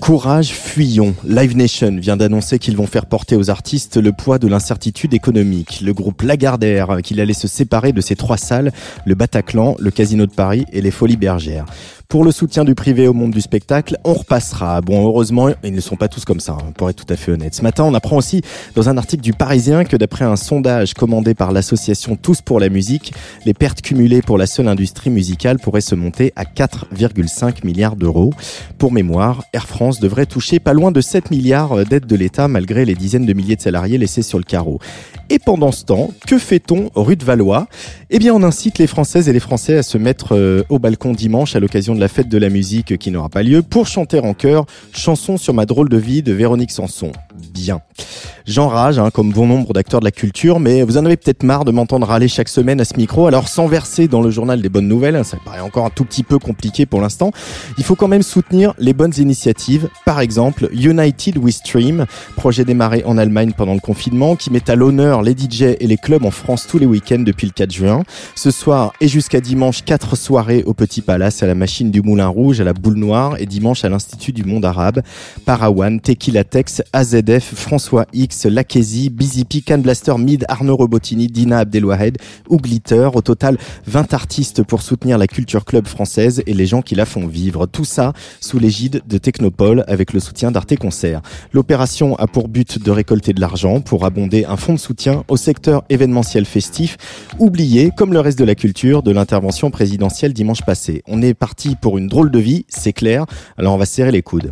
Courage, fuyons. Live Nation vient d'annoncer qu'ils vont faire porter aux artistes le poids de l'incertitude économique. Le groupe Lagardère qu'il allait se séparer de ses trois salles, le Bataclan, le Casino de Paris et les Folies Bergères. Pour le soutien du privé au monde du spectacle, on repassera. Bon, heureusement, ils ne sont pas tous comme ça, hein, pour être tout à fait honnête. Ce matin, on apprend aussi dans un article du Parisien que d'après un sondage commandé par l'association Tous pour la musique, les pertes cumulées pour la seule industrie musicale pourraient se monter à 4,5 milliards d'euros. Pour mémoire, Air France devrait toucher pas loin de 7 milliards d'aides de l'État malgré les dizaines de milliers de salariés laissés sur le carreau. Et pendant ce temps, que fait-on rue de Valois? Eh bien, on incite les Françaises et les Français à se mettre euh, au balcon dimanche à l'occasion de la fête de la musique qui n'aura pas lieu pour chanter en chœur Chanson sur ma drôle de vie de Véronique Sanson. Bien. J'enrage, hein, comme bon nombre d'acteurs de la culture, mais vous en avez peut-être marre de m'entendre râler chaque semaine à ce micro. Alors, sans verser dans le journal des bonnes nouvelles, hein, ça paraît encore un tout petit peu compliqué pour l'instant, il faut quand même soutenir les bonnes initiatives. Par exemple, United We Stream, projet démarré en Allemagne pendant le confinement, qui met à l'honneur les DJ et les clubs en France tous les week-ends depuis le 4 juin. Ce soir et jusqu'à dimanche, quatre soirées au Petit Palace, à la machine du Moulin Rouge, à la Boule Noire et dimanche à l'Institut du Monde Arabe. Parawan, Tequila Tex, François X, Lakezi, Busy P, Can Blaster, Mid, Arnaud Robotini, Dina Abdelwahed ou Glitter. Au total, 20 artistes pour soutenir la culture club française et les gens qui la font vivre. Tout ça sous l'égide de Technopole avec le soutien d'Arte Concert. L'opération a pour but de récolter de l'argent pour abonder un fonds de soutien au secteur événementiel festif, oublié, comme le reste de la culture, de l'intervention présidentielle dimanche passé. On est parti pour une drôle de vie, c'est clair, alors on va serrer les coudes.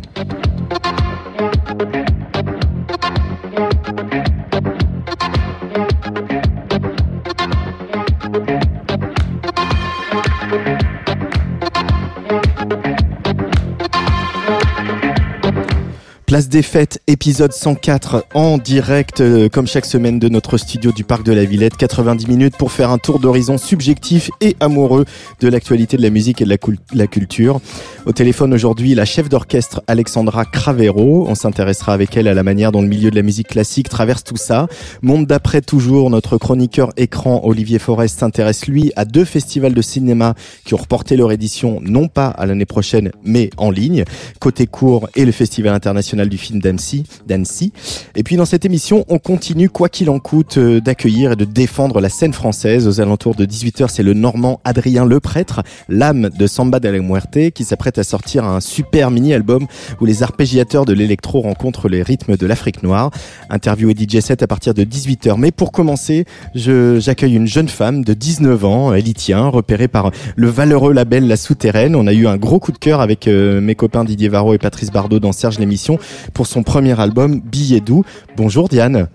Place des fêtes, épisode 104 en direct, euh, comme chaque semaine de notre studio du Parc de la Villette. 90 minutes pour faire un tour d'horizon subjectif et amoureux de l'actualité de la musique et de la, culture. Au téléphone aujourd'hui, la chef d'orchestre Alexandra Cravero. On s'intéressera avec elle à la manière dont le milieu de la musique classique traverse tout ça. Monde d'après toujours, notre chroniqueur écran Olivier Forest s'intéresse lui à deux festivals de cinéma qui ont reporté leur édition non pas à l'année prochaine mais en ligne. Côté court et le Festival international du film d'Annecy. Et puis dans cette émission, on continue, quoi qu'il en coûte, euh, d'accueillir et de défendre la scène française. Aux alentours de 18h, c'est le Normand Adrien Leprêtre, l'âme de Samba de la Muerte, qui s'apprête à sortir un super mini-album où les arpégiateurs de l'électro rencontrent les rythmes de l'Afrique noire. Interview et DJ set à partir de 18h. Mais pour commencer, j'accueille une jeune femme de 19 ans, tient, repérée par le valeureux label La Souterraine. On a eu un gros coup de cœur avec euh, mes copains Didier Varro et Patrice Bardot dans Serge l'émission pour son premier album Billet doux. Bonjour Diane.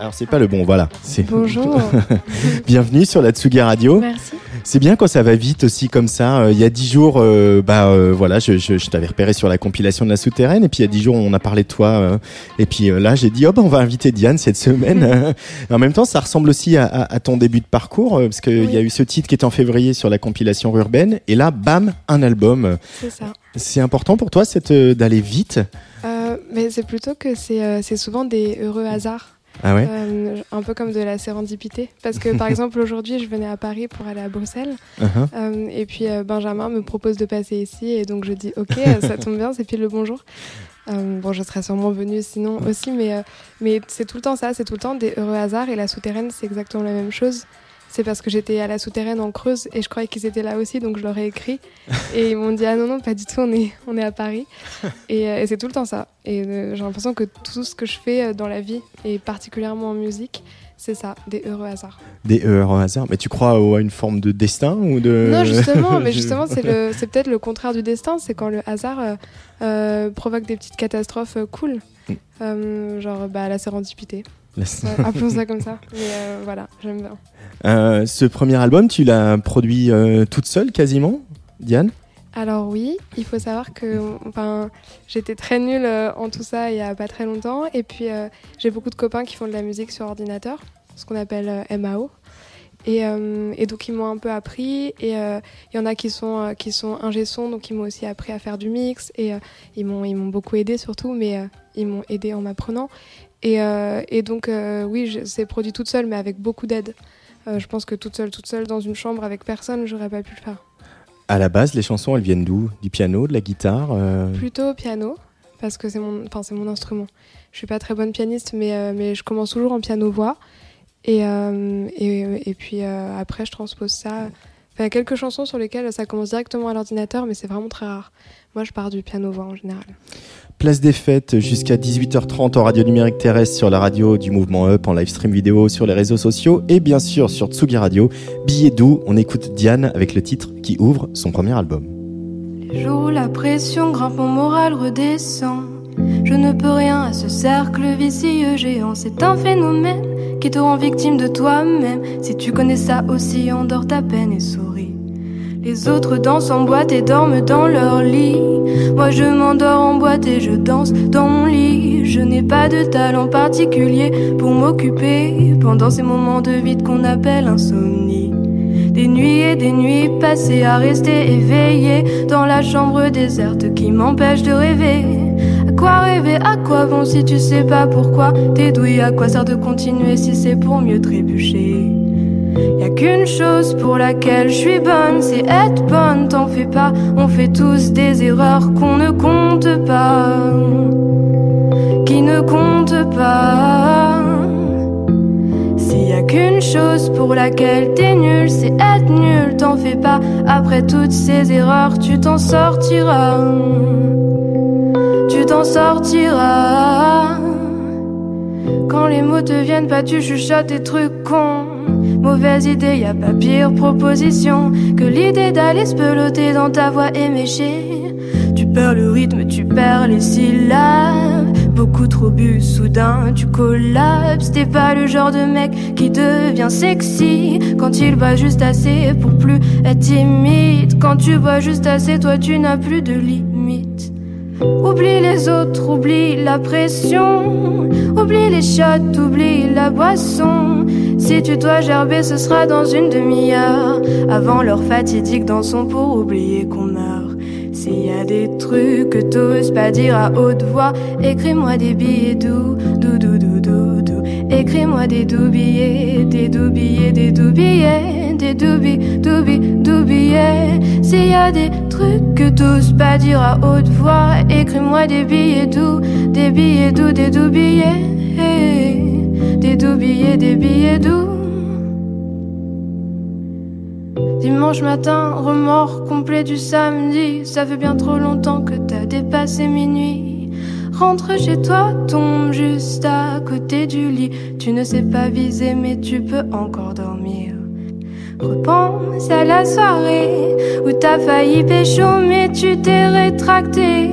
Alors c'est pas le bon, voilà. Bonjour. Bienvenue sur la Tsugi Radio. Merci. C'est bien quand ça va vite aussi comme ça. Euh, il y a dix jours, euh, bah euh, voilà, je, je, je t'avais repéré sur la compilation de la souterraine, et puis il y a dix jours, on a parlé de toi, et puis là, j'ai dit, oh bah, on va inviter Diane cette semaine. en même temps, ça ressemble aussi à, à, à ton début de parcours, parce qu'il y a eu ce titre qui était en février sur la compilation urbaine, et là, bam, un album. C'est ça. C'est important pour toi, cette d'aller vite? mais c'est plutôt que c'est c'est souvent des heureux hasards. Ah ouais euh, un peu comme de la sérendipité. Parce que par exemple, aujourd'hui, je venais à Paris pour aller à Bruxelles. Uh -huh. euh, et puis euh, Benjamin me propose de passer ici. Et donc je dis, ok, ça tombe bien, c'est pile le bonjour. Bon, je serais sûrement venue sinon aussi. Mais, mais c'est tout le temps ça, c'est tout le temps des heureux hasards. Et la souterraine, c'est exactement la même chose. C'est parce que j'étais à la souterraine en Creuse et je croyais qu'ils étaient là aussi, donc je leur ai écrit. Et ils m'ont dit Ah non, non, pas du tout, on est, on est à Paris. Et, et c'est tout le temps ça. Et euh, j'ai l'impression que tout ce que je fais dans la vie, et particulièrement en musique, c'est ça, des heureux hasards. Des heureux hasards Mais tu crois à une forme de destin ou de... Non, justement, mais justement, c'est peut-être le contraire du destin, c'est quand le hasard euh, euh, provoque des petites catastrophes euh, cool. Mm. Euh, genre bah, la sérendipité. Ouais, appelons ça comme ça. Mais euh, voilà, j'aime bien. Euh, ce premier album, tu l'as produit toute seule quasiment, Diane? Alors oui, il faut savoir que enfin, j'étais très nulle en tout ça il y a pas très longtemps. Et puis euh, j'ai beaucoup de copains qui font de la musique sur ordinateur, ce qu'on appelle euh, MAO. Et, euh, et, donc ils m'ont un peu appris. Et il y en a qui sont, qui sont ingé son, donc ils m'ont aussi appris à faire du mix. Et ils m'ont beaucoup aidé surtout, mais ils m'ont aidé en m'apprenant. Et, et, donc oui, c'est produit toute seule, mais avec beaucoup d'aide. je pense que toute seule, toute seule dans une chambre avec personne, j'aurais pas pu le faire. À la base, les chansons, elles viennent d'où? Du piano, de la guitare Plutôt piano, parce que c'est mon, mon instrument. Je suis pas très bonne pianiste, mais, mais je commence toujours en piano-voix. Et, et, et, puis après, je transpose ça. Il y a quelques chansons sur lesquelles ça commence directement à l'ordinateur, mais c'est vraiment très rare. Moi, je pars du piano-voix en général. Place des fêtes jusqu'à 18h30 en radio numérique terrestre sur la radio du mouvement Up, en live stream vidéo sur les réseaux sociaux et bien sûr sur Tsugi Radio. Billet doux, on écoute Diane avec le titre qui ouvre son premier album. Les jours où la pression grimpe, mon moral redescend. Je ne peux rien à ce cercle vicieux géant, c'est un phénomène qui te rend victime de toi-même. Si tu connais ça aussi, endors ta peine et souris. Les autres dansent en boîte et dorment dans leur lit. Moi je m'endors en boîte et je danse dans mon lit. Je n'ai pas de talent particulier pour m'occuper pendant ces moments de vide qu'on appelle insomnie. Des nuits et des nuits passées à rester éveillé dans la chambre déserte qui m'empêche de rêver. Quoi rêver, à quoi bon si tu sais pas pourquoi T'es douille, à quoi sert de continuer si c'est pour mieux trébucher? Y a qu'une chose pour laquelle je suis bonne, c'est être bonne, t'en fais pas. On fait tous des erreurs qu'on ne compte pas, qui ne comptent pas? S'il y a qu'une chose pour laquelle t'es nul, c'est être nul, t'en fais pas. Après toutes ces erreurs, tu t'en sortiras. Tu t'en sortiras. Quand les mots te viennent pas, tu chuchotes des trucs cons. Mauvaise idée, y a pas pire proposition que l'idée d'aller se peloter dans ta voix éméchée. Tu perds le rythme, tu perds les syllabes. Beaucoup trop bu, soudain tu collapses. T'es pas le genre de mec qui devient sexy quand il boit juste assez pour plus être timide. Quand tu bois juste assez, toi tu n'as plus de limite. Oublie les autres, oublie la pression. Oublie les shots, oublie la boisson. Si tu dois gerber, ce sera dans une demi-heure. Avant l'heure fatidique dans son pour oublier qu'on meurt. S'il y a des trucs que t'oses pas dire à haute voix, écris-moi des billets doux, doux. Écris-moi des doux billets, des doux billets, des doux billets, des billets, doux billets. S'il y a des trucs que t'oses pas dire à haute voix, écris-moi des billets doux, des billets doux, des doux billets des doux billets, des billets doux. Dimanche matin, remords complet du samedi. Ça fait bien trop longtemps que t'as dépassé minuit. Rentre chez toi, tombe juste à côté du lit. Tu ne sais pas viser, mais tu peux encore dormir. Repense à la soirée où t'as failli pécho, mais tu t'es rétracté.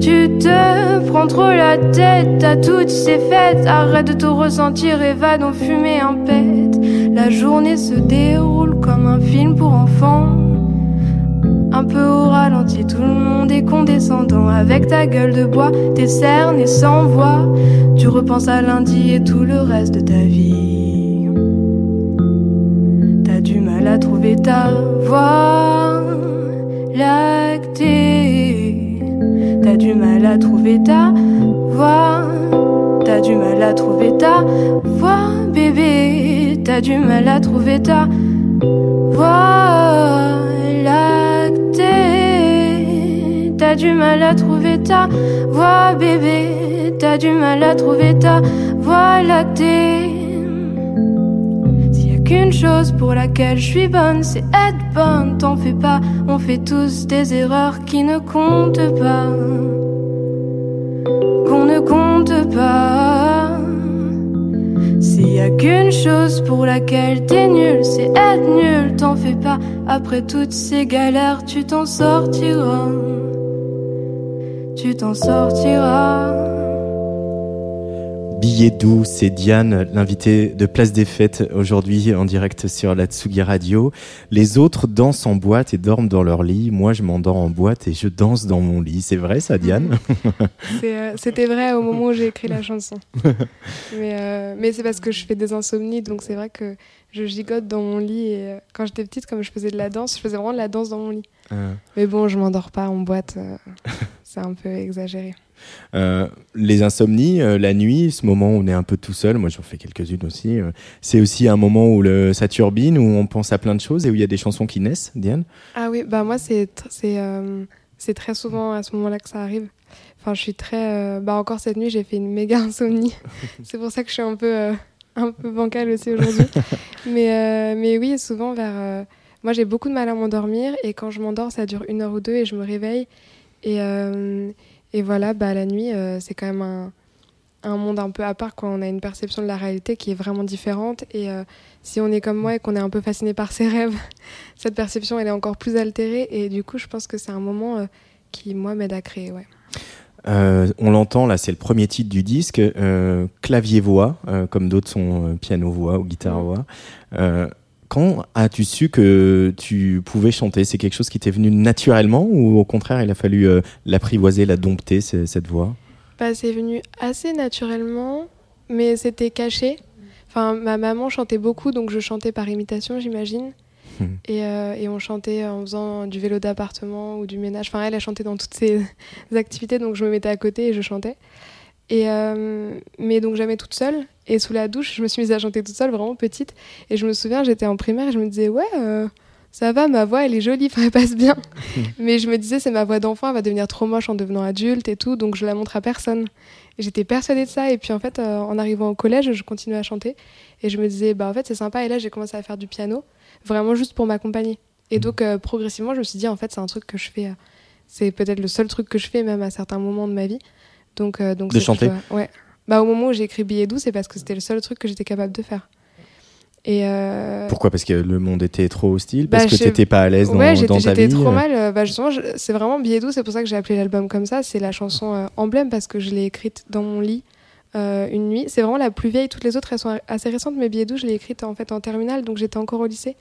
Tu te prends trop la tête à toutes ces fêtes. Arrête de te ressentir et va donc fumer un pet. La journée se déroule comme un film pour enfants. Un peu au ralenti, tout le monde est condescendant. Avec ta gueule de bois, tes cernes et sans voix. Tu repenses à lundi et tout le reste de ta vie. T'as du mal à trouver ta voix lactée. T'as du mal à trouver ta voix. T'as du mal à trouver ta voix, bébé. T'as du mal à trouver ta voix T'as du mal à trouver ta voix, bébé. T'as du mal à trouver ta voix lactée. S'il y a qu'une chose pour laquelle je suis bonne, c'est être bonne. T'en fais pas, on fait tous des erreurs qui ne comptent pas qu'on ne compte pas. S'il y a qu'une chose pour laquelle t'es nul, c'est être nul, t'en fais pas. Après toutes ces galères, tu t'en sortiras. Tu t'en sortiras. Billet doux, c'est Diane, l'invité de Place des Fêtes aujourd'hui en direct sur la Tsugi Radio. Les autres dansent en boîte et dorment dans leur lit. Moi, je m'endors en boîte et je danse dans mon lit. C'est vrai ça, Diane euh, C'était vrai au moment où j'ai écrit la chanson. mais, euh, mais c'est parce que je fais des insomnies, donc c'est vrai que je gigote dans mon lit. Et euh, quand j'étais petite, comme je faisais de la danse, je faisais vraiment de la danse dans mon lit. Ah. Mais bon, je m'endors pas en boîte. c'est un peu exagéré. Euh, les insomnies, euh, la nuit, ce moment où on est un peu tout seul, moi j'en fais quelques-unes aussi, euh, c'est aussi un moment où le, ça turbine, où on pense à plein de choses et où il y a des chansons qui naissent, Diane? Ah oui, bah moi c'est c'est très souvent à ce moment-là que ça arrive. Enfin, je suis très. bah encore cette nuit, j'ai fait une méga insomnie. c'est pour ça que je suis un peu, un peu bancale aussi aujourd'hui. mais, mais oui, souvent vers. moi, j'ai beaucoup de mal à m'endormir et quand je m'endors, ça dure une heure ou deux et je me réveille. Et, et voilà, bah, la nuit, euh, c'est quand même un, un, monde un peu à part. Quoi. On a une perception de la réalité qui est vraiment différente. Et euh, si on est comme moi et qu'on est un peu fasciné par ses rêves, cette perception, elle est encore plus altérée. Et du coup, je pense que c'est un moment euh, qui, moi, m'aide à créer. Ouais. on l'entend, là, c'est le premier titre du disque, clavier-voix, comme d'autres sont piano-voix ou guitare-voix. Quand as-tu su que tu pouvais chanter? C'est quelque chose qui t'est venu naturellement ou au contraire il a fallu euh, l'apprivoiser, la dompter, cette voix? Bah, C'est venu assez naturellement, mais c'était caché. Enfin, ma maman chantait beaucoup, donc je chantais par imitation, j'imagine. Hmm. Et, euh, et, on chantait en faisant du vélo d'appartement ou du ménage. Enfin, elle a chanté dans toutes ses activités, donc je me mettais à côté et je chantais. Et euh, mais donc jamais toute seule. Et sous la douche, je me suis mise à chanter toute seule, vraiment petite. Et je me souviens, j'étais en primaire et je me disais, ouais, euh, ça va, ma voix, elle est jolie, elle passe bien. mais je me disais, c'est ma voix d'enfant, elle va devenir trop moche en devenant adulte et tout, donc je la montre à personne. Et j'étais persuadée de ça. Et puis en fait, euh, en arrivant au collège, je continuais à chanter. Et je me disais, bah en fait, c'est sympa. Et là, j'ai commencé à faire du piano, vraiment juste pour m'accompagner. Et donc, progressivement, je me suis dit, en fait, c'est un truc que je fais. c'est peut-être le seul truc que je fais, même à certains moments de ma vie. Donc, euh, donc de chanter Ouais. Bah, au moment où j'ai écrit Billet doux, c'est parce que c'était le seul truc que j'étais capable de faire. Et euh... Pourquoi? Parce que le monde était trop hostile? Parce bah, que tu n'étais pas à l'aise dans, ouais, dans ta vie J'étais trop euh mal. Euh, bah, justement, c'est vraiment Billet doux, c'est pour ça que j'ai appelé l'album comme ça. C'est la chanson emblème parce que je l'ai écrite dans mon lit une nuit. C'est vraiment la plus vieille. Toutes les autres, elles sont assez récentes, mais Billet doux, je l'ai écrite en fait en terminale, donc j'étais encore au lycée.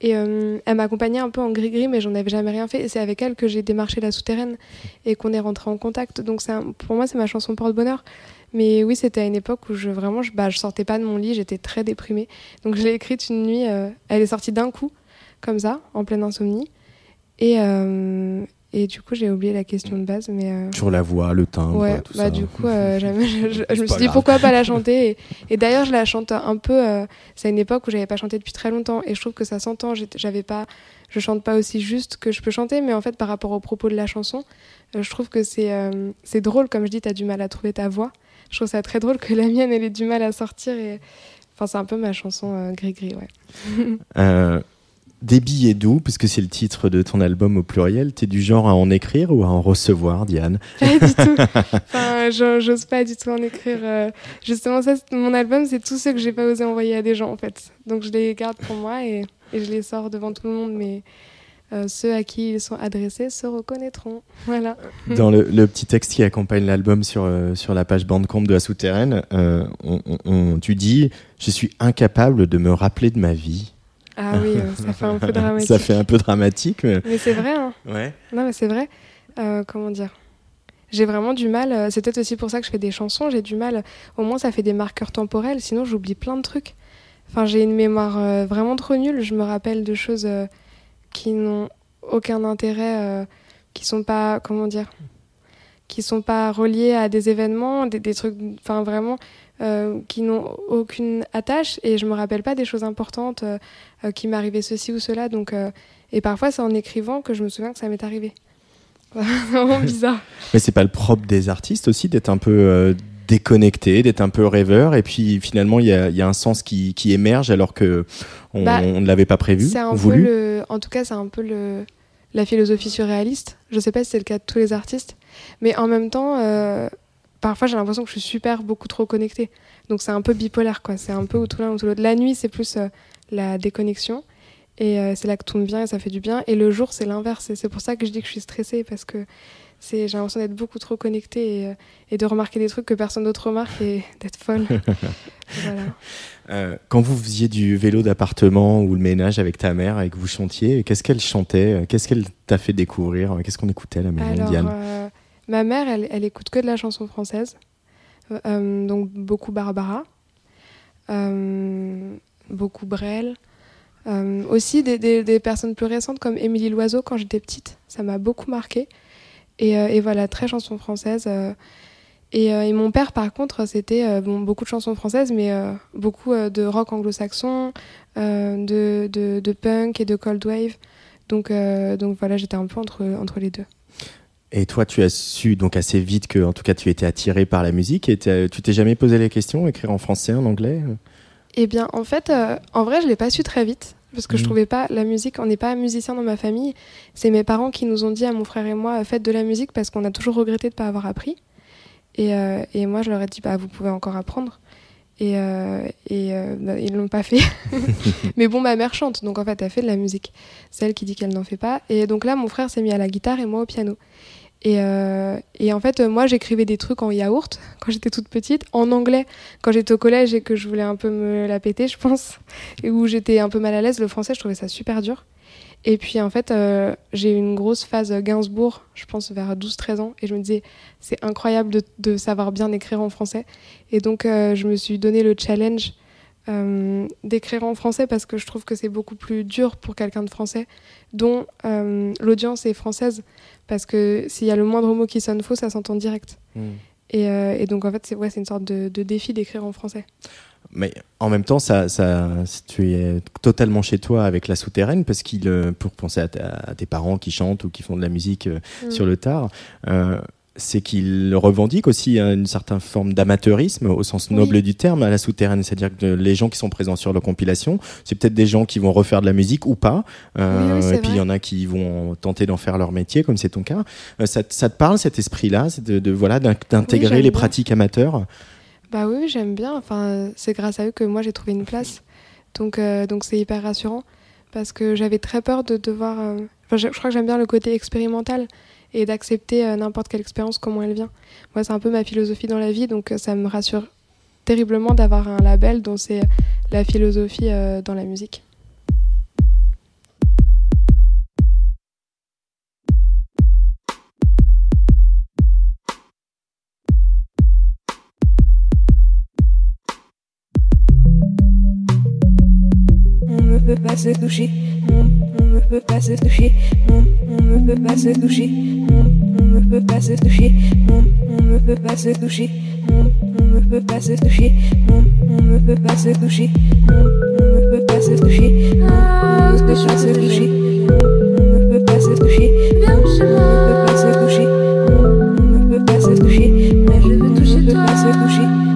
Et euh, elle m'accompagnait un peu en gris-gris, mais j'en avais jamais rien fait. Et c'est avec elle que j'ai démarché la souterraine et qu'on est rentré en contact. Donc pour moi, c'est ma chanson porte-bonheur. Mais oui, c'était à une époque où je vraiment, je, bah, je sortais pas de mon lit, j'étais très déprimée. Donc je l'ai écrite une nuit. Euh, elle est sortie d'un coup, comme ça, en pleine insomnie. Et, euh, et du coup, j'ai oublié la question de base, mais euh, sur la voix, le timbre, ouais, tout bah, ça. Du coup, euh, je, je, me suis dit pourquoi pas la chanter. Et, d'ailleurs, je la chante un peu. Euh, c'est une époque où j'avais pas chanté depuis très longtemps, et je trouve que ça s'entend. J'avais pas, je chante pas aussi juste que je peux chanter, mais en fait, par rapport au propos de la chanson, je trouve que c'est c'est drôle. Comme je dis, t'as du mal à trouver ta voix. Je trouve ça très drôle que la mienne, elle ait du mal à sortir. Et enfin, c'est un peu ma chanson gris-gris, ouais. Des billets doux, puisque c'est le titre de ton album au pluriel, t'es du genre à en écrire ou à en recevoir, Diane? Pas du tout. Enfin, j'ose pas du tout en écrire. Euh, justement, ça, mon album, c'est tout ce que j'ai pas osé envoyer à des gens, en fait. Donc je les garde pour moi et, et je les sors devant tout le monde, mais euh, ceux à qui ils sont adressés se reconnaîtront. Voilà. Dans le, petit texte qui accompagne l'album sur, euh, sur la page Bandcamp de la souterraine, on, tu dis Je suis incapable de me rappeler de ma vie. Ah oui, euh, ça fait un peu dramatique. ça fait un peu dramatique. Mais, mais c'est vrai. Hein. Ouais. Non, mais c'est vrai. Euh, comment dire? J'ai vraiment du mal. Euh, c'est peut-être aussi pour ça que je fais des chansons. J'ai du mal. Au moins, ça fait des marqueurs temporels. Sinon, j'oublie plein de trucs. Enfin, j'ai une mémoire vraiment trop nulle. Je me rappelle de choses qui n'ont aucun intérêt, qui sont pas, comment dire, qui sont pas reliés à des événements, des, des trucs. Enfin, vraiment. Euh, qui n'ont aucune attache. Et je me rappelle pas des choses importantes euh, euh, qui m'arrivaient ceci ou cela. Donc et parfois c'est en écrivant que je me souviens que ça m'est arrivé. C'est vraiment bizarre. Mais c'est pas le propre des artistes aussi d'être un peu déconnecté d'être un peu rêveur. Et puis finalement il y a, y a, un sens qui, qui, émerge alors que on, bah, ne l'avait pas prévu c'est un peu le en tout cas c'est un peu le la philosophie surréaliste. Je sais pas si c'est le cas de tous les artistes. Mais en même temps parfois j'ai l'impression que je suis super beaucoup trop connectée. Donc c'est un peu bipolaire, quoi. C'est un peu ou tout l'un ou tout l'autre. La nuit, c'est plus euh, la déconnexion. Et euh, c'est là que tout me vient et ça fait du bien. Et le jour, c'est l'inverse. Et c'est pour ça que je dis que je suis stressée parce que j'ai l'impression d'être beaucoup trop connectée et, euh, et, de remarquer des trucs que personne d'autre remarque et d'être folle. voilà. quand vous faisiez du vélo d'appartement ou le ménage avec ta mère et que vous chantiez, qu'est-ce qu'elle chantait? Qu'est-ce qu'elle t'a fait découvrir? Qu'est-ce qu'on écoutait la maison, Diane Ma mère, elle, écoute que de la chanson française, euh, donc beaucoup Barbara, euh, beaucoup Brel, euh, aussi des, personnes plus récentes comme Émilie Loiseau quand j'étais petite, ça m'a beaucoup marqué. Et, voilà, très chanson française. Et, mon père, par contre, c'était beaucoup de chansons françaises, mais beaucoup de rock anglo-saxon, de, punk et de cold wave. Donc, voilà, j'étais un peu entre les deux. Et toi, tu as su donc assez vite que, en tout cas, tu étais attiré par la musique. Et tu t'es jamais posé la question, écrire en français, en anglais Eh bien, en fait, euh, en vrai, je l'ai pas su très vite parce que je je mmh. trouvais pas la musique. On n'est pas musicien dans ma famille. C'est mes parents qui nous ont dit à mon frère et moi faites de la musique parce qu'on a toujours regretté de pas avoir appris. Et, euh, et, moi, je leur ai dit bah vous pouvez encore apprendre. Et, euh, et bah, ils l'ont pas fait. Mais bon, ma mère chante, donc en fait, elle fait de la musique. C'est elle qui dit qu'elle n'en fait pas. Et donc là, mon frère s'est mis à la guitare et moi au piano. Et, euh, et, en fait, moi, j'écrivais des trucs en yaourt quand j'étais toute petite, en anglais quand j'étais au collège et que je voulais un peu me la péter, je pense, et où j'étais un peu mal à l'aise. Le français, je trouvais ça super dur. Et puis, en fait, euh, j'ai eu une grosse phase Gainsbourg, je pense vers 12-13 ans, et je me disais, c'est incroyable de, savoir bien écrire en français. Et donc, euh, je me suis donné le challenge d'écrire en français parce que je trouve que c'est beaucoup plus dur pour quelqu'un de français dont euh, l'audience est française parce que s'il y a le moindre mot qui sonne faux, ça s'entend direct. Hmm. Euh, et, donc en fait, c'est ouais, une sorte de, défi d'écrire en français. Mais en même temps, ça, ça, tu es totalement chez toi avec la souterraine parce qu'il, pour penser à, tes parents qui chantent ou qui font de la musique hmm. sur le tard, c'est qu'il revendique aussi une certaine forme d'amateurisme au sens noble du terme à la souterraine, c'est-à-dire que les gens qui sont présents sur la compilation, c'est peut-être des gens qui vont refaire de la musique ou pas, euh, et puis il y en a qui vont tenter d'en faire leur métier, comme c'est ton cas. Euh, ça, te parle cet esprit-là, de, de, voilà d'intégrer les pratiques amateurs? Bah oui, j'aime bien. Enfin, c'est grâce à eux que moi j'ai trouvé une place, donc euh, donc c'est hyper rassurant. Parce que j'avais très peur de devoir. je crois que j'aime bien le côté expérimental et d'accepter euh, n'importe quelle expérience comment elle vient. Moi, c'est un peu ma philosophie dans la vie, donc euh, ça me rassure terriblement d'avoir un label dont c'est la philosophie euh, dans la musique ne peut pas se toucher, on, on ne peut pas se toucher, on, on ne peut pas se toucher, on, on ne peut pas se toucher, on, on ne peut pas se toucher, on, on ne peut pas se toucher, on, on ne peut pas se toucher, on, ne peut pas se toucher, on, on ne peut pas se toucher, on, ne peut pas se toucher, on, ne peut pas se toucher, mais je veux toucher, on ne peut pas se toucher.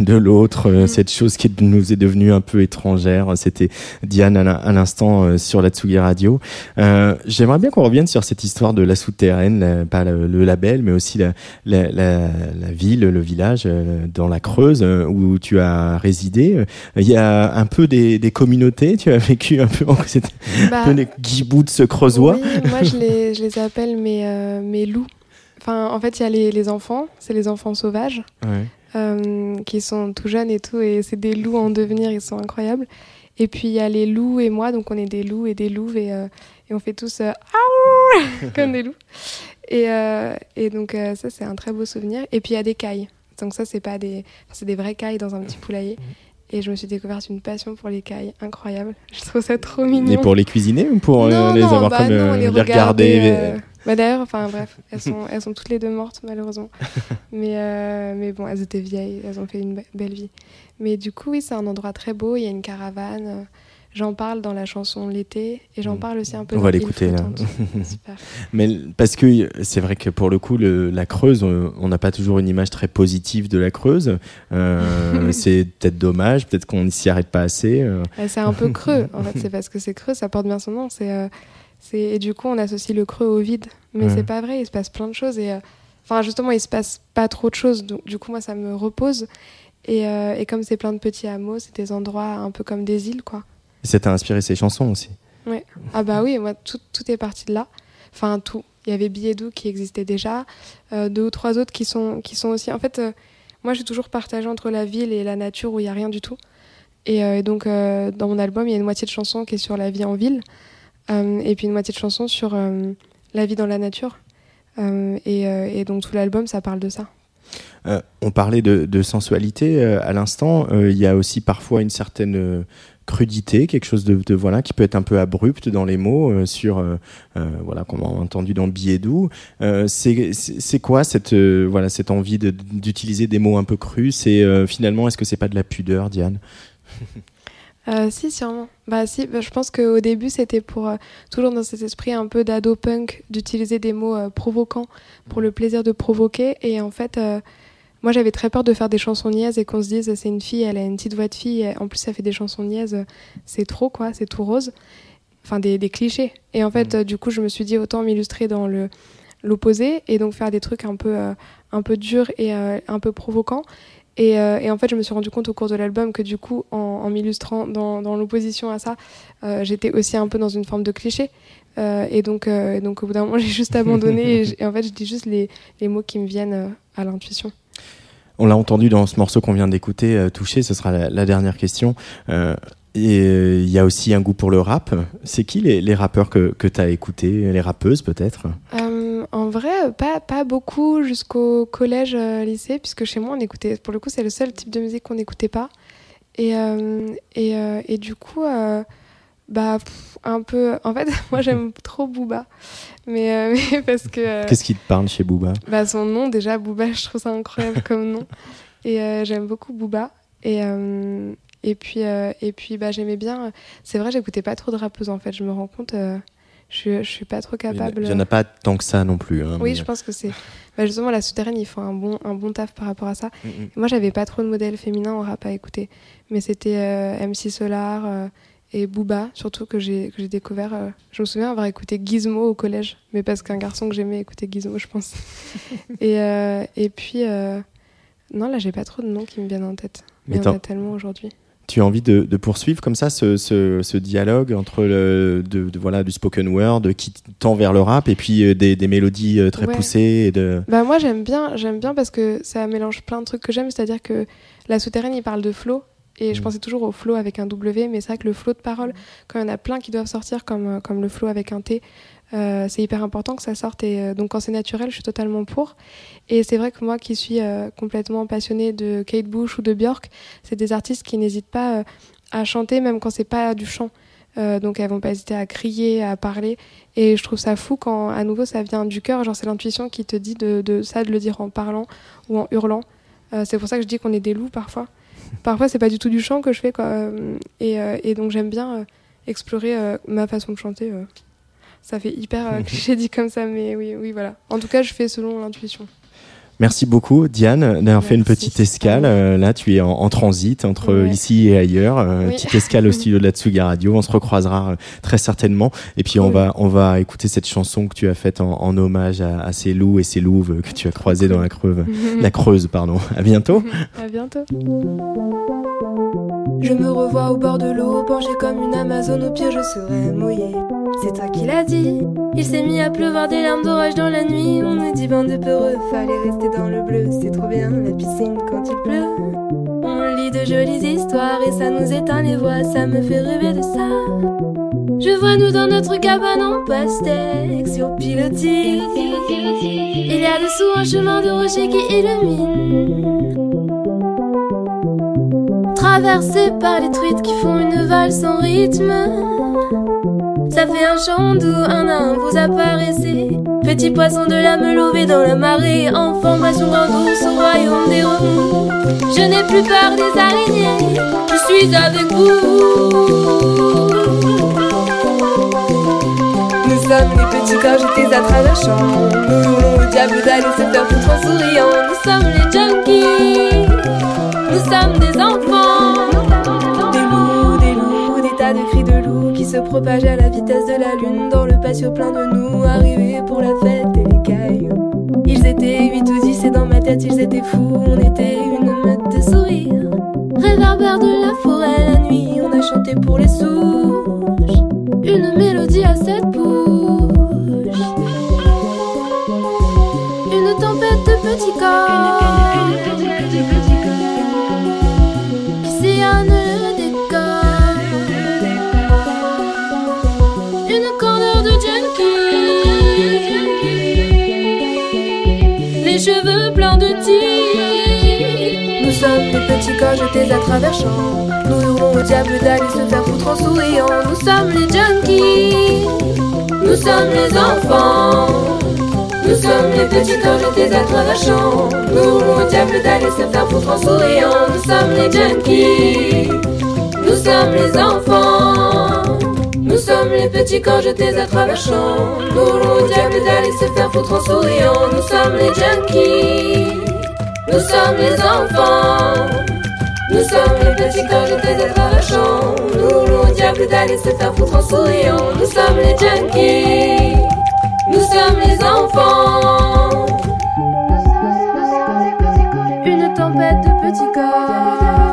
De l'autre, euh, mm. cette chose qui nous est devenue un peu étrangère. C'était Diane à l'instant euh, sur la Tsugi Radio. Euh, J'aimerais bien qu'on revienne sur cette histoire de la souterraine, pas le, label, mais aussi la, la, ville, le village euh, dans la Creuse où tu as résidé. Il y a un peu des, des communautés, tu as vécu un peu, c'était bah, un peu les ce creusois. Oui, moi je les, je les appelle mes, mes loups. Enfin, en fait, il y a les, les enfants, c'est les enfants sauvages, euh, qui sont tout jeunes et tout, et c'est des loups en devenir, ils sont incroyables. Et puis il y a les loups et moi, donc on est des loups et des louves, et, euh, on fait tous euh, comme des loups. Et, et donc ça, c'est un très beau souvenir. Et puis il y a des cailles. Donc ça, c'est pas des, c'est des vraies cailles dans un petit poulailler. Et je me suis découverte une passion pour les cailles incroyable. Je trouve ça trop mignon. Et pour les cuisiner ou pour les avoir bah comme non, les, regarder, bah d'ailleurs, enfin bref, elles sont, elles sont toutes les deux mortes malheureusement. mais, euh, mais bon, elles étaient vieilles, elles ont fait une belle vie. Mais du coup, oui, c'est un endroit très beau, il y a une caravane. Euh, j'en parle dans la chanson L'été et j'en mm. parle aussi un peu On va l'écouter là. Mais parce que c'est vrai que pour le coup, le, la Creuse, on n'a pas toujours une image très positive de la Creuse. Euh, c'est peut-être dommage, peut-être qu'on ne s'y arrête pas assez. C'est un peu creux, en fait, c'est parce que c'est creux, ça porte bien son nom. C'est et du coup, on associe le creux au vide. Mais c'est pas vrai, il se passe plein de choses. Et, euh, enfin, justement, il se passe pas trop de choses. Donc, du coup, moi, ça me repose. Et, euh, et comme c'est plein de petits hameaux, c'est des endroits un peu comme des îles, quoi. Et ça t'a inspiré ces chansons aussi Ouais. Ah bah oui, moi, tout, tout est parti de là. Enfin, tout. Il y avait Billet doux qui existait déjà, euh, deux ou trois autres qui sont, qui sont aussi. En fait, moi, j'ai toujours partagé entre la ville et la nature où il n'y a rien du tout. Et, et donc, dans mon album, il y a une moitié de chansons qui est sur la vie en ville. Euh, et puis une moitié de chansons sur euh, la vie dans la nature. Euh, et, donc tout l'album, ça parle de ça. on parlait de, sensualité à l'instant. Il y a aussi parfois une certaine crudité, quelque chose de, voilà qui peut être un peu abrupt dans les mots sur voilà comme on a entendu dans Billet doux. c'est quoi cette voilà cette envie d'utiliser des mots un peu crus? C'est finalement est-ce que c'est pas de la pudeur, Diane? Euh, si, sûrement. Bah, si, bah, je pense qu'au début, c'était pour, euh, toujours dans cet esprit un peu d'ado punk, d'utiliser des mots euh, provoquants pour le plaisir de provoquer. Et en fait, moi, j'avais très peur de faire des chansons niaises et qu'on se dise, c'est une fille, elle a une petite voix de fille, et en plus, ça fait des chansons niaises, c'est trop, quoi, c'est tout rose. Enfin, des, des clichés. Et en fait, mmh. du coup, je me suis dit, autant m'illustrer dans le l'opposé et donc faire des trucs un peu, un peu durs et un peu provoquants. Euh, et, en fait, je me suis rendu compte au cours de l'album que du coup, en, m'illustrant dans, l'opposition à ça, euh, j'étais aussi un peu dans une forme de cliché. Euh, et, donc, donc, au bout d'un moment, j'ai juste abandonné et, en fait, je dis juste les, les mots qui me viennent à l'intuition. On l'a entendu dans ce morceau qu'on vient d'écouter, Toucher, ce sera la, dernière question. Et il y a aussi un goût pour le rap. C'est qui les, rappeurs que, que tu as écoutés Les rappeuses peut-être? En vrai, pas, pas beaucoup jusqu'au collège, euh, lycée, puisque chez moi, on écoutait, pour le coup, c'est le seul type de musique qu'on n'écoutait pas. Et, euh, et, euh, et, du coup, bah, un peu. En fait, moi, j'aime trop Booba. Mais, mais parce que. Qu'est-ce qui te parle chez Booba? bah, Son nom, déjà, Booba, je trouve ça incroyable comme nom. Et j'aime beaucoup Booba. Et. et puis, et puis bah, j'aimais bien. C'est vrai, j'écoutais pas trop de rappeuses en fait. Je me rends compte je, je suis pas trop capable. Il n'y en a pas tant que ça non plus. Hein, oui, je pense que c'est. Bah, justement, la souterraine, il faut un bon, un bon taf par rapport à ça. Mm, mm. Moi, j'avais pas trop de modèles féminins en rap à écouter. Mais c'était euh, MC Solar euh, et Booba, surtout que j'ai découvert. Euh, je me souviens avoir écouté Gizmo au collège, mais parce qu'un garçon que j'aimais écoutait Gizmo, je pense. et, et puis. non, là, j'ai pas trop de noms qui me viennent en tête. Mais il y en a tellement aujourd'hui tu as envie de, poursuivre comme ça ce, ce, dialogue entre le, de, voilà, du spoken word qui tend vers le rap et puis euh, des, des mélodies euh, très poussées et de... bah Moi j'aime bien, j'aime bien parce que ça mélange plein de trucs que j'aime, c'est-à-dire que la souterraine il parle de flow et je mm. pensais toujours au flow avec un W, mais c'est vrai que le flow de parole, quand il y en a plein qui doivent sortir comme, euh, comme le flow avec un T, euh, c'est hyper important que ça sorte. Et euh, donc, quand c'est naturel, je suis totalement pour. Et c'est vrai que moi, qui suis euh, complètement passionnée de Kate Bush ou de Björk, c'est des artistes qui n'hésitent pas à chanter, même quand c'est pas du chant. donc, elles vont pas hésiter à crier, à parler. Et je trouve ça fou quand, à nouveau, ça vient du cœur. Genre, c'est l'intuition qui te dit de, de, ça, de le dire en parlant ou en hurlant. c'est pour ça que je dis qu'on est des loups parfois. Parfois, c'est pas du tout du chant que je fais, quoi. Et, et donc, j'aime bien explorer ma façon de chanter. Ça fait hyper euh, cliché dit comme ça, mais oui, oui, voilà. En tout cas, je fais selon l'intuition. Merci beaucoup, Diane, d'avoir fait une petite escale. Euh, là, tu es en, transit entre ici et ailleurs. Euh, Petite escale au studio de la Tsuga Radio. On se recroisera euh, très certainement. Et puis, on va, on va écouter cette chanson que tu as faite en, hommage à, ces loups et ces louves que tu as croisées dans la Creuse. la Creuse, pardon. À bientôt. à bientôt. Je me revois au bord de l'eau, penché comme une Amazone, au pied je serai mouillé. C'est toi qui l'as dit. Il s'est mis à pleuvoir des larmes d'orage dans la nuit. On dit bande de peureux, fallait rester dans le bleu. C'est trop bien la piscine quand il pleut. On lit de jolies histoires et ça nous éteint les voix. Ça me fait rêver de ça. Je vois nous dans notre cabane en pastèque sur pilotis. Il y a dessous un chemin de rocher qui illumine. Traversé par les truites qui font une valse sans rythme. Ça fait un chant d'où un à un vous apparaissez. Petit poisson de la me dans la marée. En formation en douce au royaume des remous. Je n'ai plus peur des araignées. Je suis avec vous. Nous sommes les petits corps jetés à travers champ. Nous hurlons au diable d'aller se faire foutre en souriant. Nous sommes les junkies. Nous sommes des enfants. Qui se propagent à la vitesse de la lune dans le patio plein de nous, arrivés pour la fête et les cailloux. Ils étaient huit ou dix et dans ma tête ils étaient fous, on était une meute de sourires. Réverbère de la forêt la nuit, on a chanté pour les souches. Une mélodie à sept bouches. Une tempête de petits corps. Des petits corps jetés à travers champs. Nous hurlons au diable d'aller se faire foutre en souriant. Nous sommes les junkies. Nous sommes les enfants. Nous sommes les petits corps jetés à travers champs. Nous hurlons au diable d'aller se faire foutre en souriant. Nous sommes les junkies. Nous sommes les enfants. Nous sommes les petits corps jetés à travers champs. Nous roulons au diable d'aller se faire foutre en souriant. Nous sommes les junkies. Nous sommes les enfants. Nous sommes les petits à travers champs. Nous au diable d'aller se faire foutre en souriant. Nous sommes les junkies. Nous sommes les enfants. Une tempête de petits corps.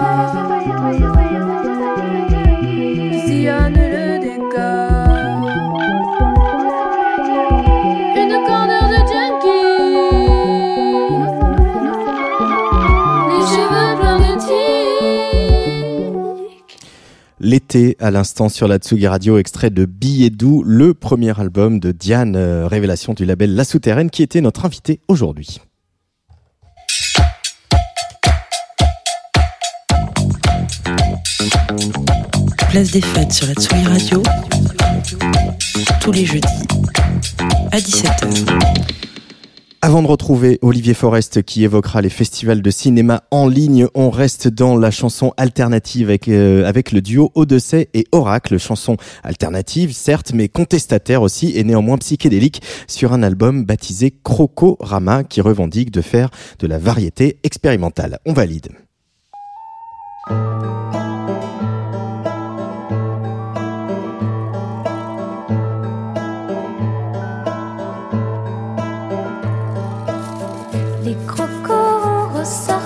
À l'instant sur la Tsugi Radio, extrait de Billet doux, le premier album de Diane, euh, révélation du label La Souterraine, qui était notre invité aujourd'hui. Place des fêtes sur la Tsugi Radio, tous les jeudis à 17h. Avant de retrouver Olivier Forest qui évoquera les festivals de cinéma en ligne, on reste dans la chanson alternative avec, euh, avec le duo Odyssey et Oracle, chanson alternative certes mais contestataire aussi et néanmoins psychédélique sur un album baptisé Croco Rama qui revendique de faire de la variété expérimentale. On valide. If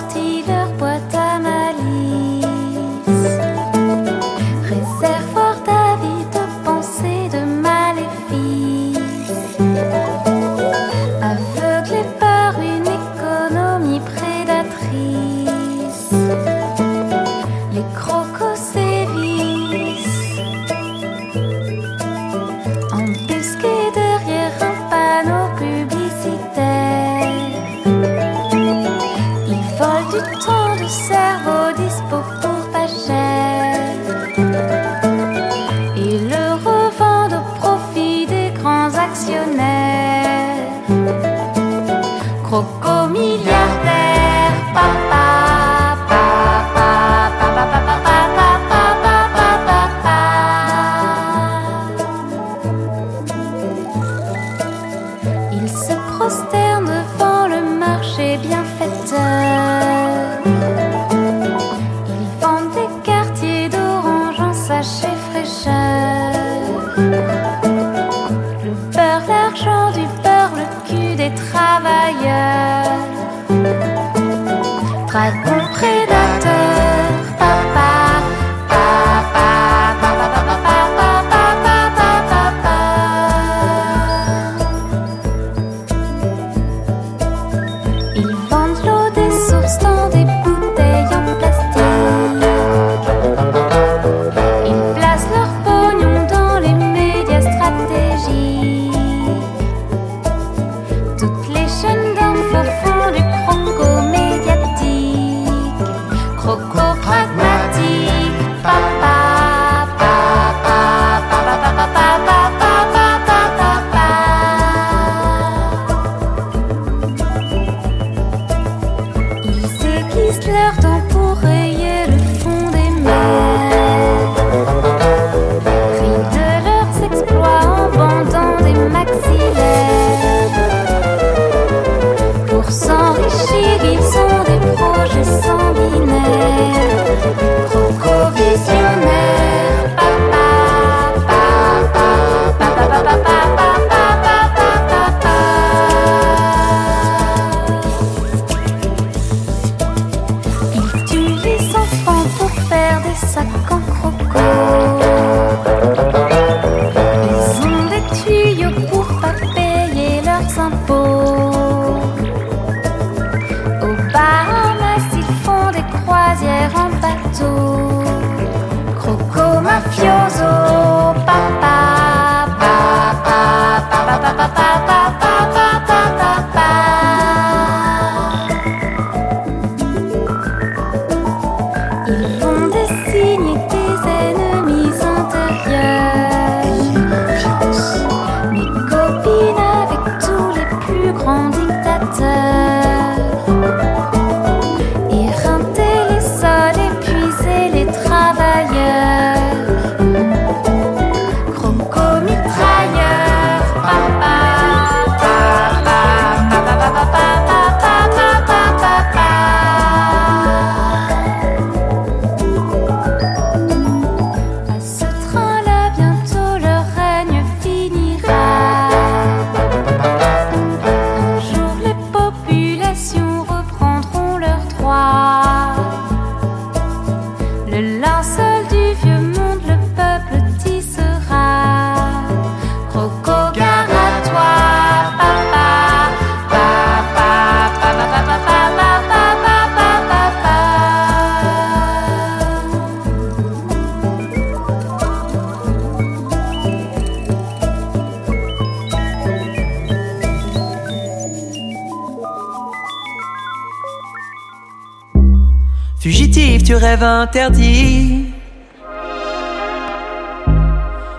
interdit.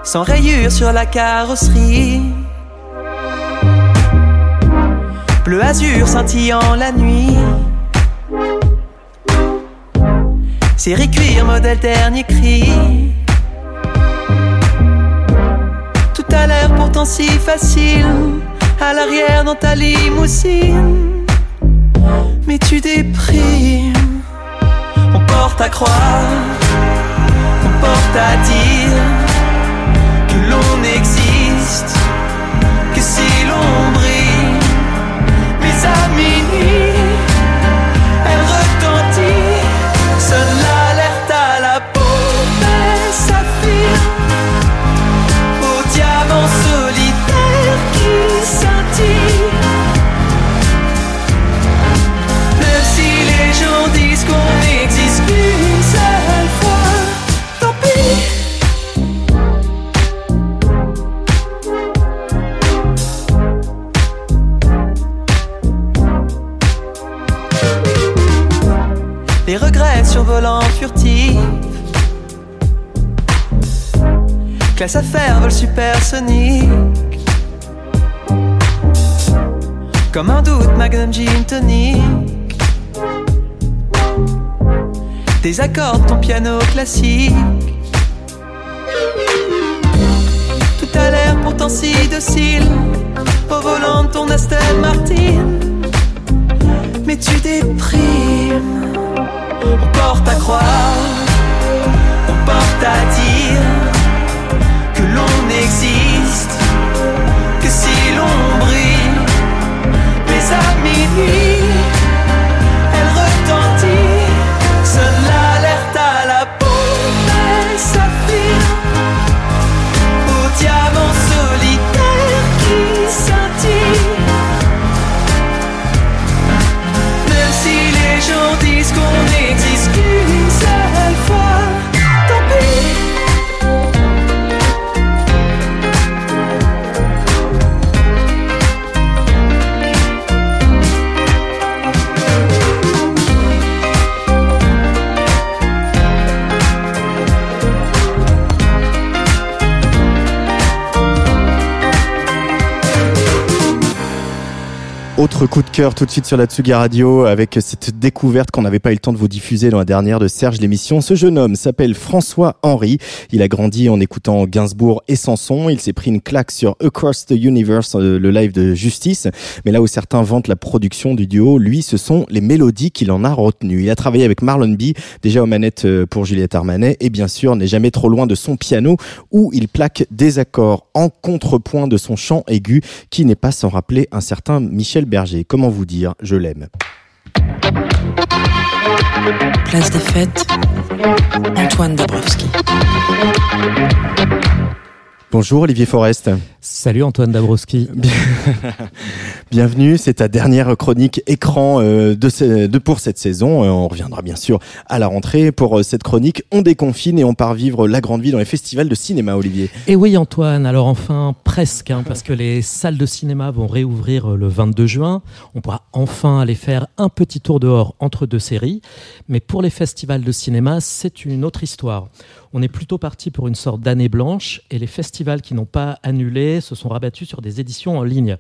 Sans rayures sur la carrosserie. Bleu azur scintillant la nuit. Série cuir, modèle dernier cri. Tout a l'air pourtant si facile. À l'arrière dans ta limousine. Mais tu déprimes porte à croire, on porte à dire que l'on existe, Classe à faire, vol supersonique. Comme un doute, Magnum Gin Tonic. Désaccordes ton piano classique. Tout a l'air pourtant si docile. Au volant de ton Aston Martin. Mais tu déprimes. On porte à croire, on porte à dire que l'on existe, que si l'on brille, mais à minuit, Autre coup de cœur tout de suite sur la Tsugi Radio avec cette découverte qu'on n'avait pas eu le temps de vous diffuser dans la dernière de Serge l'émission. Ce jeune homme s'appelle François Henry. Il a grandi en écoutant Gainsbourg et Sanson. Il s'est pris une claque sur Across the Universe, euh, le live de Justice. Mais là où certains vantent la production du duo, lui, ce sont les mélodies qu'il en a retenues. Il a travaillé avec Marlon B, déjà aux manettes euh, pour Juliette Armanet, et bien sûr n'est jamais trop loin de son piano où il plaque des accords en contrepoint de son chant aigu qui n'est pas sans rappeler un certain Michel Berger. Comment vous dire, je l'aime. Place des fêtes, Antoine Dabrowski. Bonjour Olivier Forest. Salut Antoine Dabrowski. Bienvenue, c'est ta dernière chronique écran euh, de, de, pour cette saison. Euh, on reviendra bien sûr à la rentrée. Pour euh, cette chronique, on déconfine et on part vivre la grande vie dans les festivals de cinéma, Olivier. Et oui Antoine, alors enfin presque, hein, parce que les salles de cinéma vont réouvrir le 22 juin. On pourra enfin aller faire un petit tour dehors entre deux séries. Mais pour les festivals de cinéma, c'est une autre histoire on est plutôt parti pour une sorte d'année blanche et les festivals qui n'ont pas annulé se sont rabattus sur des éditions en ligne.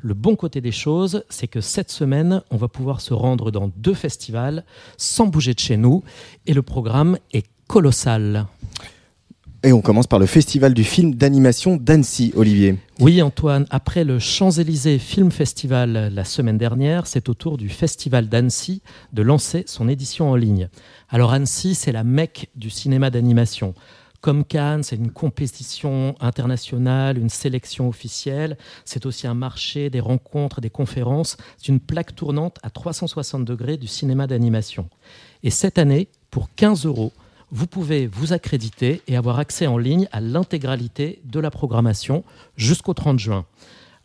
Le bon côté des choses, c'est que cette semaine, on va pouvoir se rendre dans deux festivals sans bouger de chez nous et le programme est colossal. Et on commence par le Festival du film d'animation d'Annecy, Olivier. Oui, Antoine, après le Champs-Élysées Film Festival la semaine dernière, c'est au tour du Festival d'Annecy de lancer son édition en ligne. Alors Annecy, c'est la mecque du cinéma d'animation. Comme Cannes, c'est une compétition internationale, une sélection officielle. C'est aussi un marché, des rencontres, des conférences. C'est une plaque tournante à 360 degrés du cinéma d'animation. Et cette année, pour 15 euros, vous pouvez vous accréditer et avoir accès en ligne à l'intégralité de la programmation jusqu'au 30 juin.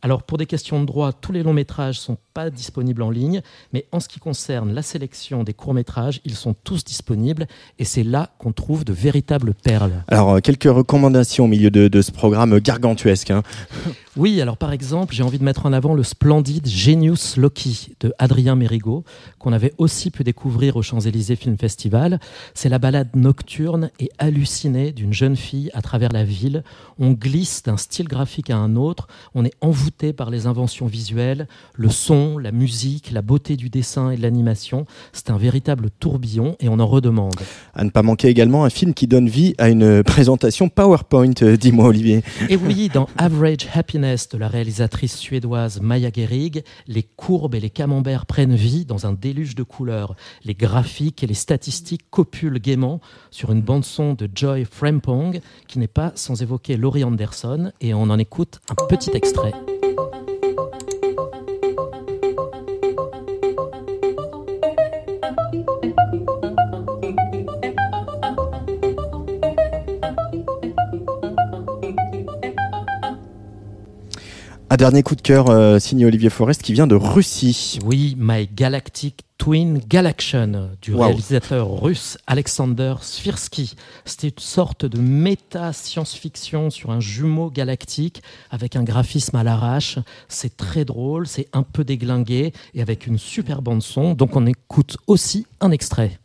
Alors pour des questions de droit, tous les longs métrages sont pas disponibles en ligne, mais en ce qui concerne la sélection des courts métrages, ils sont tous disponibles et c'est là qu'on trouve de véritables perles. Alors euh, quelques recommandations au milieu de, ce programme gargantuesque. Hein. Oui, alors par exemple, j'ai envie de mettre en avant le splendide Genius Loki de Adrien Mérigot, qu'on avait aussi pu découvrir au Champs-Élysées Film Festival. C'est la balade nocturne et hallucinée d'une jeune fille à travers la ville. On glisse d'un style graphique à un autre, on est envoûté par les inventions visuelles, le son, la musique, la beauté du dessin et de l'animation. C'est un véritable tourbillon et on en redemande. À ne pas manquer également un film qui donne vie à une présentation PowerPoint, euh, dis-moi Olivier. Et oui, dans Average Happiness, de la réalisatrice suédoise Maya Gerig, les courbes et les camemberts prennent vie dans un déluge de couleurs. Les graphiques et les statistiques copulent gaiement sur une bande-son de Joy Frempong qui n'est pas sans évoquer Laurie Anderson et on en écoute un petit extrait. Un dernier coup de cœur euh, signé Olivier Forest qui vient de Russie. Oui, My Galactic Twin Galaction du réalisateur russe Alexander Svirsky. C'était une sorte de méta science-fiction sur un jumeau galactique avec un graphisme à l'arrache. C'est très drôle, c'est un peu déglingué et avec une super bande son. Donc on écoute aussi un extrait.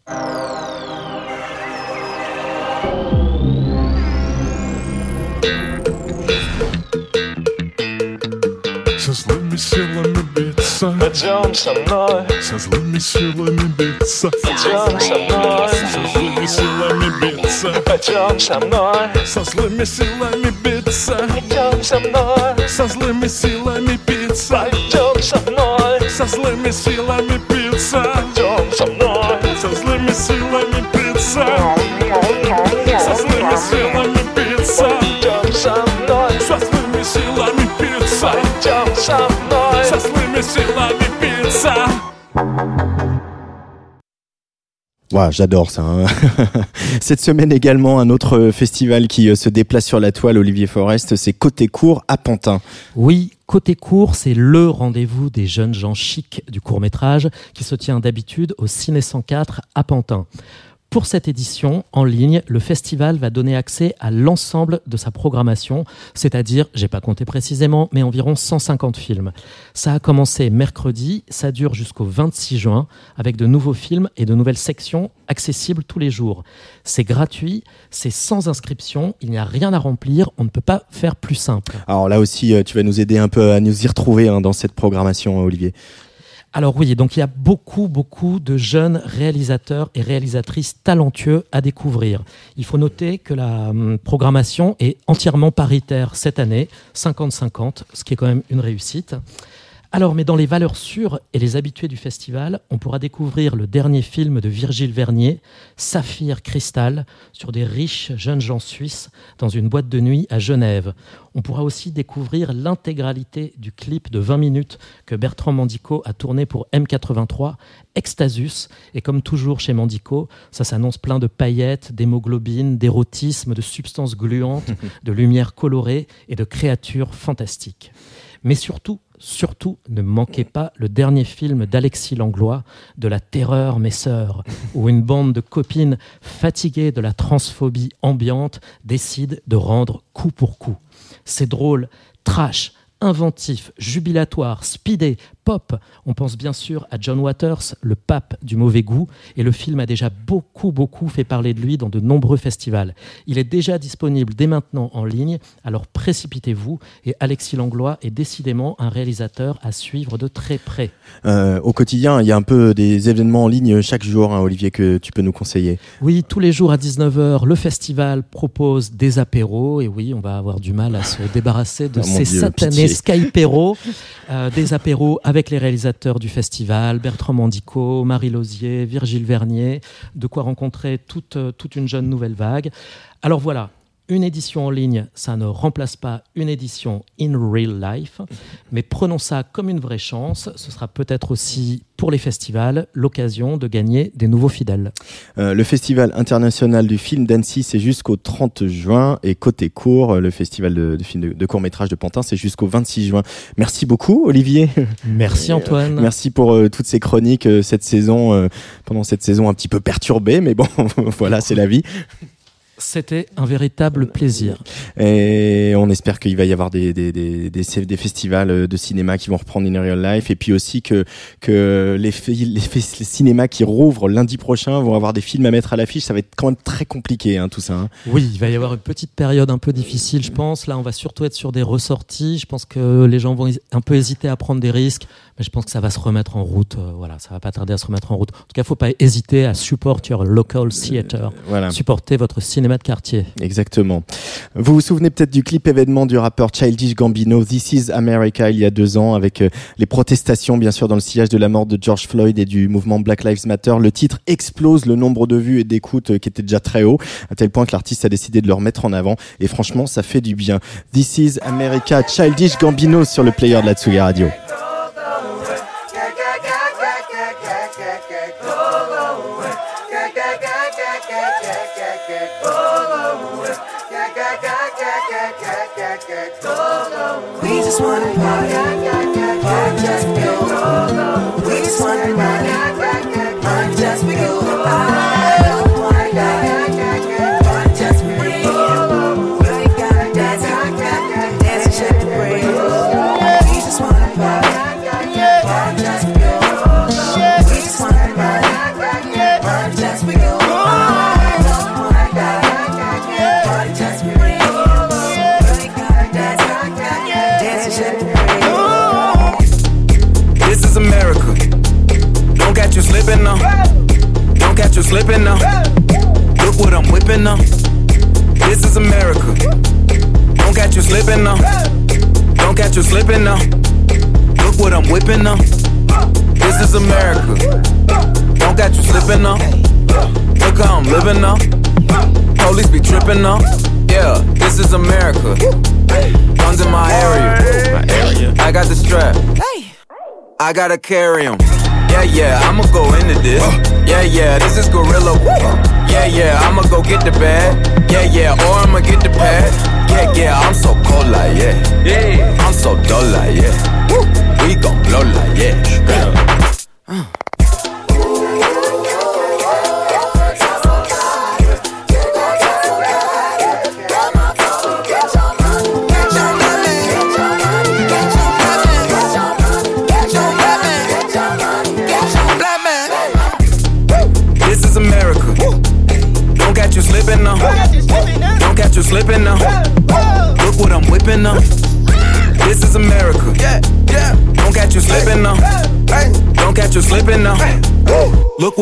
Созлыми силами биться. Пойдем со мной. Созлыми силами биться. Пойдем со мной. Созлыми силами биться. Пойдем со мной. Со злыми силами биться. Пойдем со мной. Со злыми силами биться. Пойдем со мной. Со злыми силами биться. Пойдем со мной. Со злыми силами биться. Со злыми силами биться Пойдем со мной Со злыми силами биться Wow, J'adore ça. Hein. Cette semaine également, un autre festival qui euh, se déplace sur la toile, Olivier Forest, c'est Côté Court à Pantin. Oui, Côté Court, c'est le rendez-vous des jeunes gens chics du court métrage qui se tient d'habitude au Ciné 104 à Pantin. Pour cette édition en ligne, le festival va donner accès à l'ensemble de sa programmation, c'est-à-dire, j'ai pas compté précisément, mais environ 150 films. Ça a commencé mercredi, ça dure jusqu'au 26 juin, avec de nouveaux films et de nouvelles sections accessibles tous les jours. C'est gratuit, c'est sans inscription, il n'y a rien à remplir, on ne peut pas faire plus simple. Alors là aussi, euh, tu vas nous aider un peu à nous y retrouver hein, dans cette programmation, Olivier. Alors oui, donc il y a beaucoup, beaucoup de jeunes réalisateurs et réalisatrices talentueux à découvrir. Il faut noter que la hum, programmation est entièrement paritaire cette année, 50-50, ce qui est quand même une réussite. Alors, mais dans les valeurs sûres et les habitués du festival, on pourra découvrir le dernier film de Virgile Vernier, Saphir Cristal, sur des riches jeunes gens suisses dans une boîte de nuit à Genève. On pourra aussi découvrir l'intégralité du clip de 20 minutes que Bertrand Mandico a tourné pour M83, Extasus. Et comme toujours chez Mandico, ça s'annonce plein de paillettes, d'hémoglobine, d'érotisme, de substances gluantes, de lumière colorée et de créatures fantastiques. Mais surtout, surtout, ne manquez pas le dernier film d'Alexis Langlois, De la terreur, mes sœurs, où une bande de copines fatiguées de la transphobie ambiante décide de rendre coup pour coup. C'est drôle, trash, inventif, jubilatoire, speedé, pop. On pense bien sûr à John Waters, le pape du mauvais goût, et le film a déjà beaucoup, beaucoup fait parler de lui dans de nombreux festivals. Il est déjà disponible dès maintenant en ligne, alors précipitez-vous, et Alexis Langlois est décidément un réalisateur à suivre de très près. Euh, au quotidien, il y a un peu des événements en ligne chaque jour, hein, Olivier, que tu peux nous conseiller. Oui, tous les jours à 19h, le festival propose des apéros, et oui, on va avoir du mal à se débarrasser de Oh mon ces Dieu, satanés pitié. Skypéros, euh, des apéros avec les réalisateurs du festival, Bertrand Mandico, Marie Lausier, Virgile Vernier, de quoi rencontrer toute, toute une jeune nouvelle vague. Alors voilà, une édition en ligne, ça ne remplace pas une édition in real life, mais prenons ça comme une vraie chance. Ce sera peut-être aussi pour les festivals l'occasion de gagner des nouveaux fidèles. Euh, le Festival international du film d'Annecy, c'est jusqu'au 30 juin. Et côté court, le Festival de, de films de, de court-métrage de Pantin, c'est jusqu'au 26 juin. Merci beaucoup, Olivier. Merci Antoine. Merci pour euh, toutes ces chroniques euh, cette saison, euh, pendant cette saison un petit peu perturbée, mais bon, voilà, c'est la vie. C'était un véritable plaisir. Et on espère qu'il va y avoir des, des, des, festivals de cinéma qui vont reprendre in real life et puis aussi que, que les, les, les cinémas qui rouvrent lundi prochain vont avoir des films à mettre à l'affiche. Ça va être quand même très compliqué, hein, tout ça. hein. Oui, il va y avoir une petite période un peu difficile, je pense. Là, on va surtout être sur des ressorties. Je pense que les gens vont un peu hésiter à prendre des risques, mais je pense que ça va se remettre en route. Euh, Voilà, ça va pas tarder à se remettre en route. En tout cas, faut pas hésiter à support your local theater. Voilà. Supporter votre cinéma de quartier. Exactement. Vous vous souvenez peut-être du clip événement du rappeur Childish Gambino, This is America, il y a deux ans, avec euh, les protestations, bien sûr, dans le sillage de la mort de George Floyd et du mouvement Black Lives Matter. Le titre explose le nombre de vues et d'écoutes euh, qui était déjà très haut, à tel point que l'artiste a décidé de le remettre en avant. Et franchement, ça fait du bien. This is America, Childish Gambino sur le player de la Tsugi Radio. We just wanna party, party is America. Guns in my area. I got the strap. I gotta carry 'em. Yeah, yeah, I'ma go into this. Yeah, yeah, this is Gorilla. Yeah, yeah, I'ma go get the bag. Yeah, yeah, or I'ma get the pad. Yeah, yeah, I'm so cold like yeah. Yeah, I'm so dull like yeah. We gon' blow like yeah.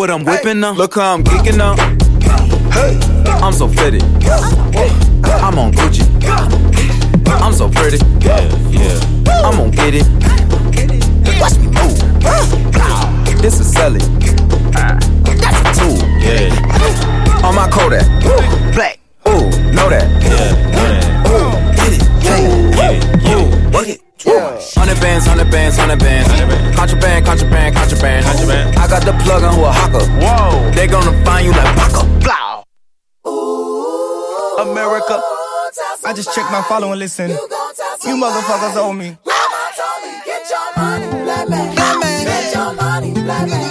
what I'm whipping up. Look how I'm geeking up. I'm so fitted. I'm on Gucci. I'm so pretty. Yeah, yeah. I'm gonna get it. Watch me move. This is selling. That's a tool. Yeah. On my Kodak. Black. Ooh, know that. Yeah, yeah. Ooh, get it. Yeah, yeah. Get it. Hundred bands, hundred bands, hundred bands. Contraband, contraband, contraband. Contraband. I got the plug on who a hawker. Whoa. They gonna find you like Paco. Ooh, America. I just checked my follow and listen. You, you motherfuckers owe me. Mama told me, get your money, black man. Get your money, black man.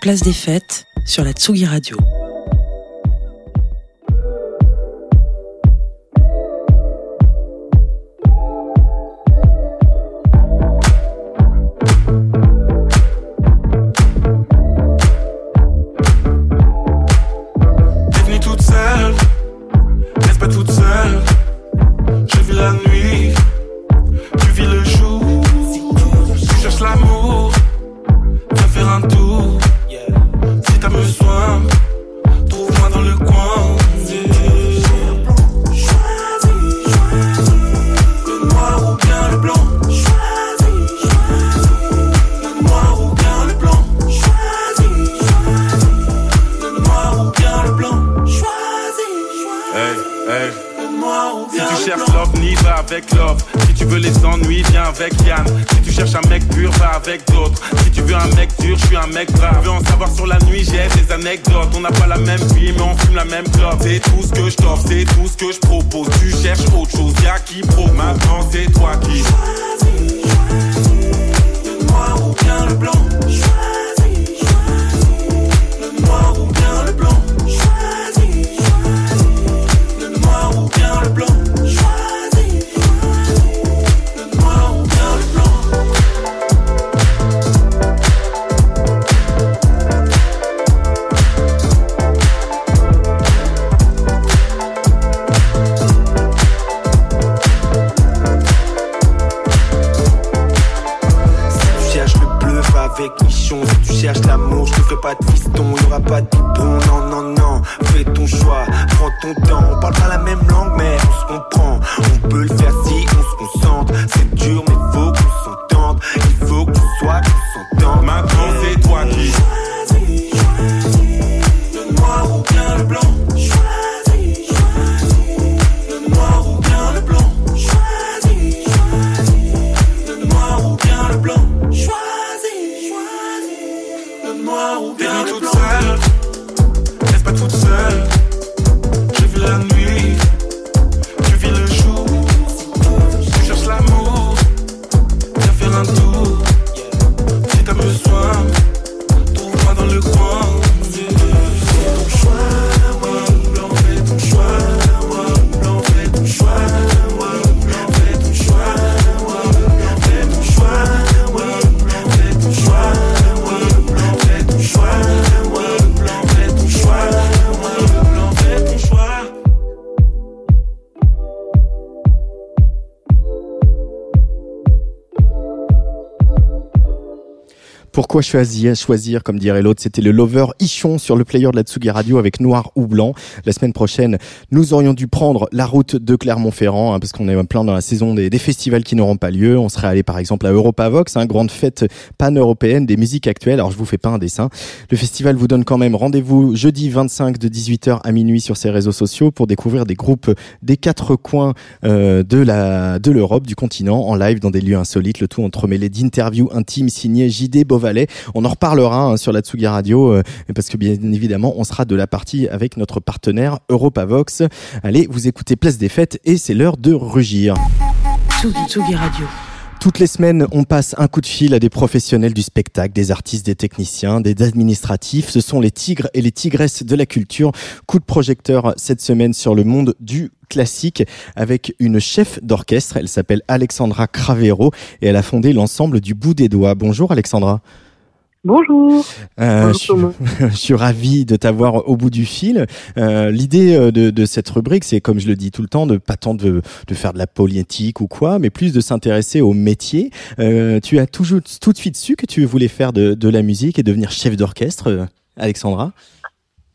Place des fêtes sur la Tsugi Radio. Pourquoi choisir, choisir comme dirait l'autre C'était le Lover Ichon sur le player de la Tsugi Radio avec noir ou blanc. La semaine prochaine, nous aurions dû prendre la route de Clermont-Ferrand hein, parce qu'on est plein dans la saison des, des festivals qui n'auront pas lieu. On serait allé par exemple à Europavox, hein, grande fête pan-européenne des musiques actuelles. Alors je vous fais pas un dessin. Le festival vous donne quand même rendez-vous jeudi 25 de 18h à minuit sur ses réseaux sociaux pour découvrir des groupes des quatre coins euh, de la de l'Europe, du continent, en live dans des lieux insolites. Le tout entremêlé d'interviews intimes signées JD Beauvalet. On en reparlera hein, sur la Tsugi Radio euh, parce que bien évidemment on sera de la partie avec notre partenaire Europavox. Allez, vous écoutez Place des Fêtes et c'est l'heure de rugir. Tsugi Radio. Toutes les semaines, on passe un coup de fil à des professionnels du spectacle, des artistes, des techniciens, des administratifs. Ce sont les tigres et les tigresses de la culture. Coup de projecteur cette semaine sur le monde du classique avec une chef d'orchestre. Elle s'appelle Alexandra Cravero et elle a fondé l'ensemble du bout des doigts. Bonjour Alexandra. Bonjour. Euh, Bonjour, je, suis, Thomas. je suis ravi de t'avoir au bout du fil. Euh, L'idée euh, de, de cette rubrique, c'est comme je le dis tout le temps, de pas tant de, de faire de la politique ou quoi, mais plus de s'intéresser au métier. Euh, tu as toujours tout de suite su que tu voulais faire de, de la musique et devenir chef d'orchestre, Alexandra?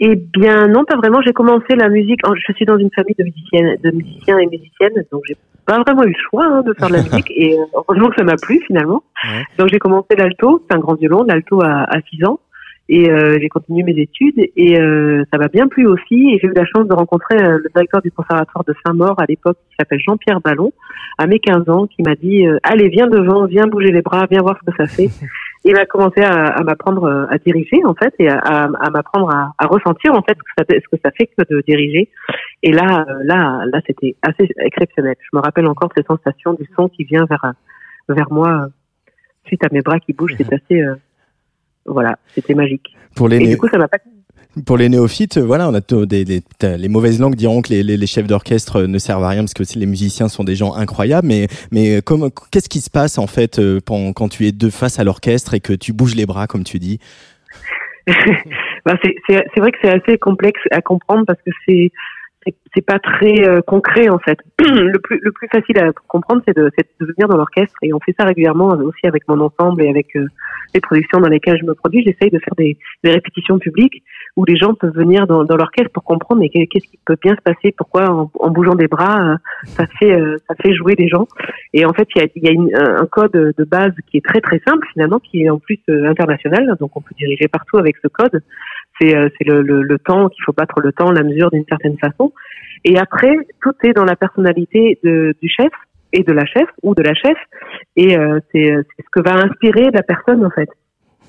Eh bien, non, pas vraiment. J'ai commencé la musique. Je suis dans une famille de musiciennes, de musiciens et musiciennes, donc j'ai pas vraiment eu le choix hein, de faire de la musique. Et euh, heureusement que ça m'a plu finalement. Ouais. Donc j'ai commencé l'alto, c'est un grand violon, l'alto à, à 6 ans. Et euh, j'ai continué mes études et euh, ça m'a bien plu aussi. Et j'ai eu la chance de rencontrer euh, le directeur du conservatoire de Saint-Maur à l'époque, qui s'appelle Jean-Pierre Ballon, à mes 15 ans, qui m'a dit euh, Allez, viens devant, viens bouger les bras, viens voir ce que ça fait. Il a commencé à, à m'apprendre euh, à diriger en fait et à, à, à m'apprendre à, à ressentir en fait ce que, ça, fait- ce que ça fait que de diriger. Et là, euh, là, là, c'était assez exceptionnel. Je me rappelle encore cette sensation du son qui vient vers vers moi euh, suite à mes bras qui bougent. C'est assez euh, voilà, c'était magique. Pour les, Et du coup, ça m'a pas pour les néophytes, euh, voilà, on a des, des- les mauvaises langues diront que les, les, les chefs d'orchestre euh, ne servent à rien parce que aussi les musiciens sont des gens incroyables. Mais, mais euh, qu'est-ce qui se passe en fait pen- quand tu es de face à l'orchestre et que tu bouges les bras comme tu dis? C'est c'est vrai que c'est assez complexe à comprendre parce que c'est c'est pas très euh, concret en fait. le plus le plus facile à comprendre c'est de de venir dans l'orchestre et on fait ça régulièrement aussi avec mon ensemble et avec euh, les productions dans lesquelles je me produis. J'essaye de faire des, des répétitions publiques où les gens peuvent venir dans, dans l'orchestre pour comprendre mais qu'est- qu'est-ce qui peut bien se passer, pourquoi en, en bougeant des bras euh, ça fait euh, ça fait jouer les gens? Et en fait il y a, y a une- un code de base qui est très très simple finalement qui est en plus euh, international donc on peut diriger partout avec ce code euh, c'est le, le, le temps qu'il faut battre le temps, la mesure d'une certaine façon. Et après, tout est dans la personnalité de, du chef et de la chef ou de la chef. Et euh, c'est euh, c'est ce que va inspirer la personne en fait.